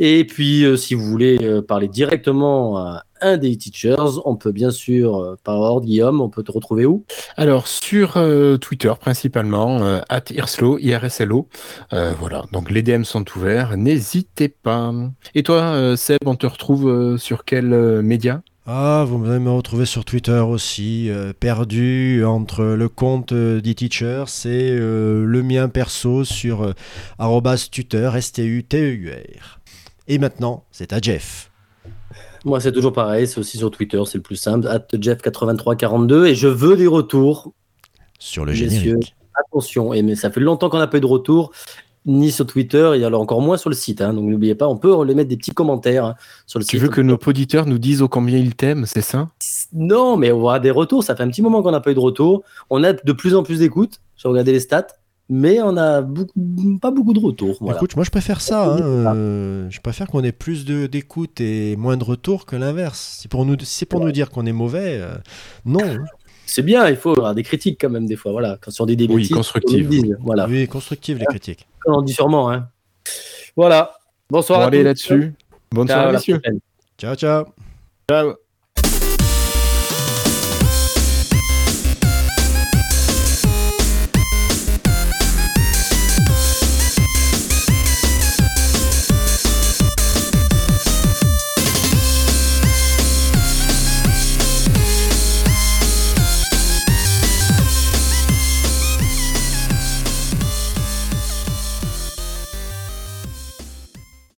Et puis, euh, si vous voulez euh, parler directement à un des e-teachers, on peut bien sûr, euh, par ordre, Guillaume, on peut te retrouver où? Alors, sur Twitter principalement, at Irslo, IRSLO. Voilà, donc les DM sont ouverts, n'hésitez pas. Et toi, Seb, on te retrouve sur quel média? Ah, vous allez me retrouver sur Twitter aussi, euh, perdu entre le compte euh, d'e-teacher, c'est euh, le mien perso sur euh, arrobas tuteur, S-T-U-T-E-U-R. Et maintenant, c'est à Jeff. Moi, c'est toujours pareil. C'est aussi sur Twitter, c'est le plus simple. At Jeff8342. Et je veux des retours. Sur le Messieurs. générique. Attention. Et mais ça fait longtemps qu'on n'a pas eu de retour, ni sur Twitter, et alors encore moins sur le site. hein. Donc n'oubliez pas, on peut les mettre des petits commentaires hein, sur le Tu site. veux que nos auditeurs nous disent au combien ils t'aiment, c'est ça? Non, mais on aura des retours. Ça fait un petit moment qu'on n'a pas eu de retour. On a de plus en plus d'écoutes. J'ai regardé les stats. Mais on a beaucoup, pas beaucoup de retours. Voilà. Écoute, moi je préfère ça. hein, euh, je préfère qu'on ait plus de- d'écoute et moins de retours que l'inverse. Si pour nous, si pour nous dire qu'on est mauvais, euh, non. Hein. C'est bien, il faut avoir des critiques quand même des fois. Voilà, quand on dit des Oui, bêtises, constructives. on. Voilà, Oui, constructive les critiques. on dit sûrement. Hein. Voilà. Bonsoir Bon, à allez tous. là-dessus. La messieurs. Ciao, ciao. Ciao.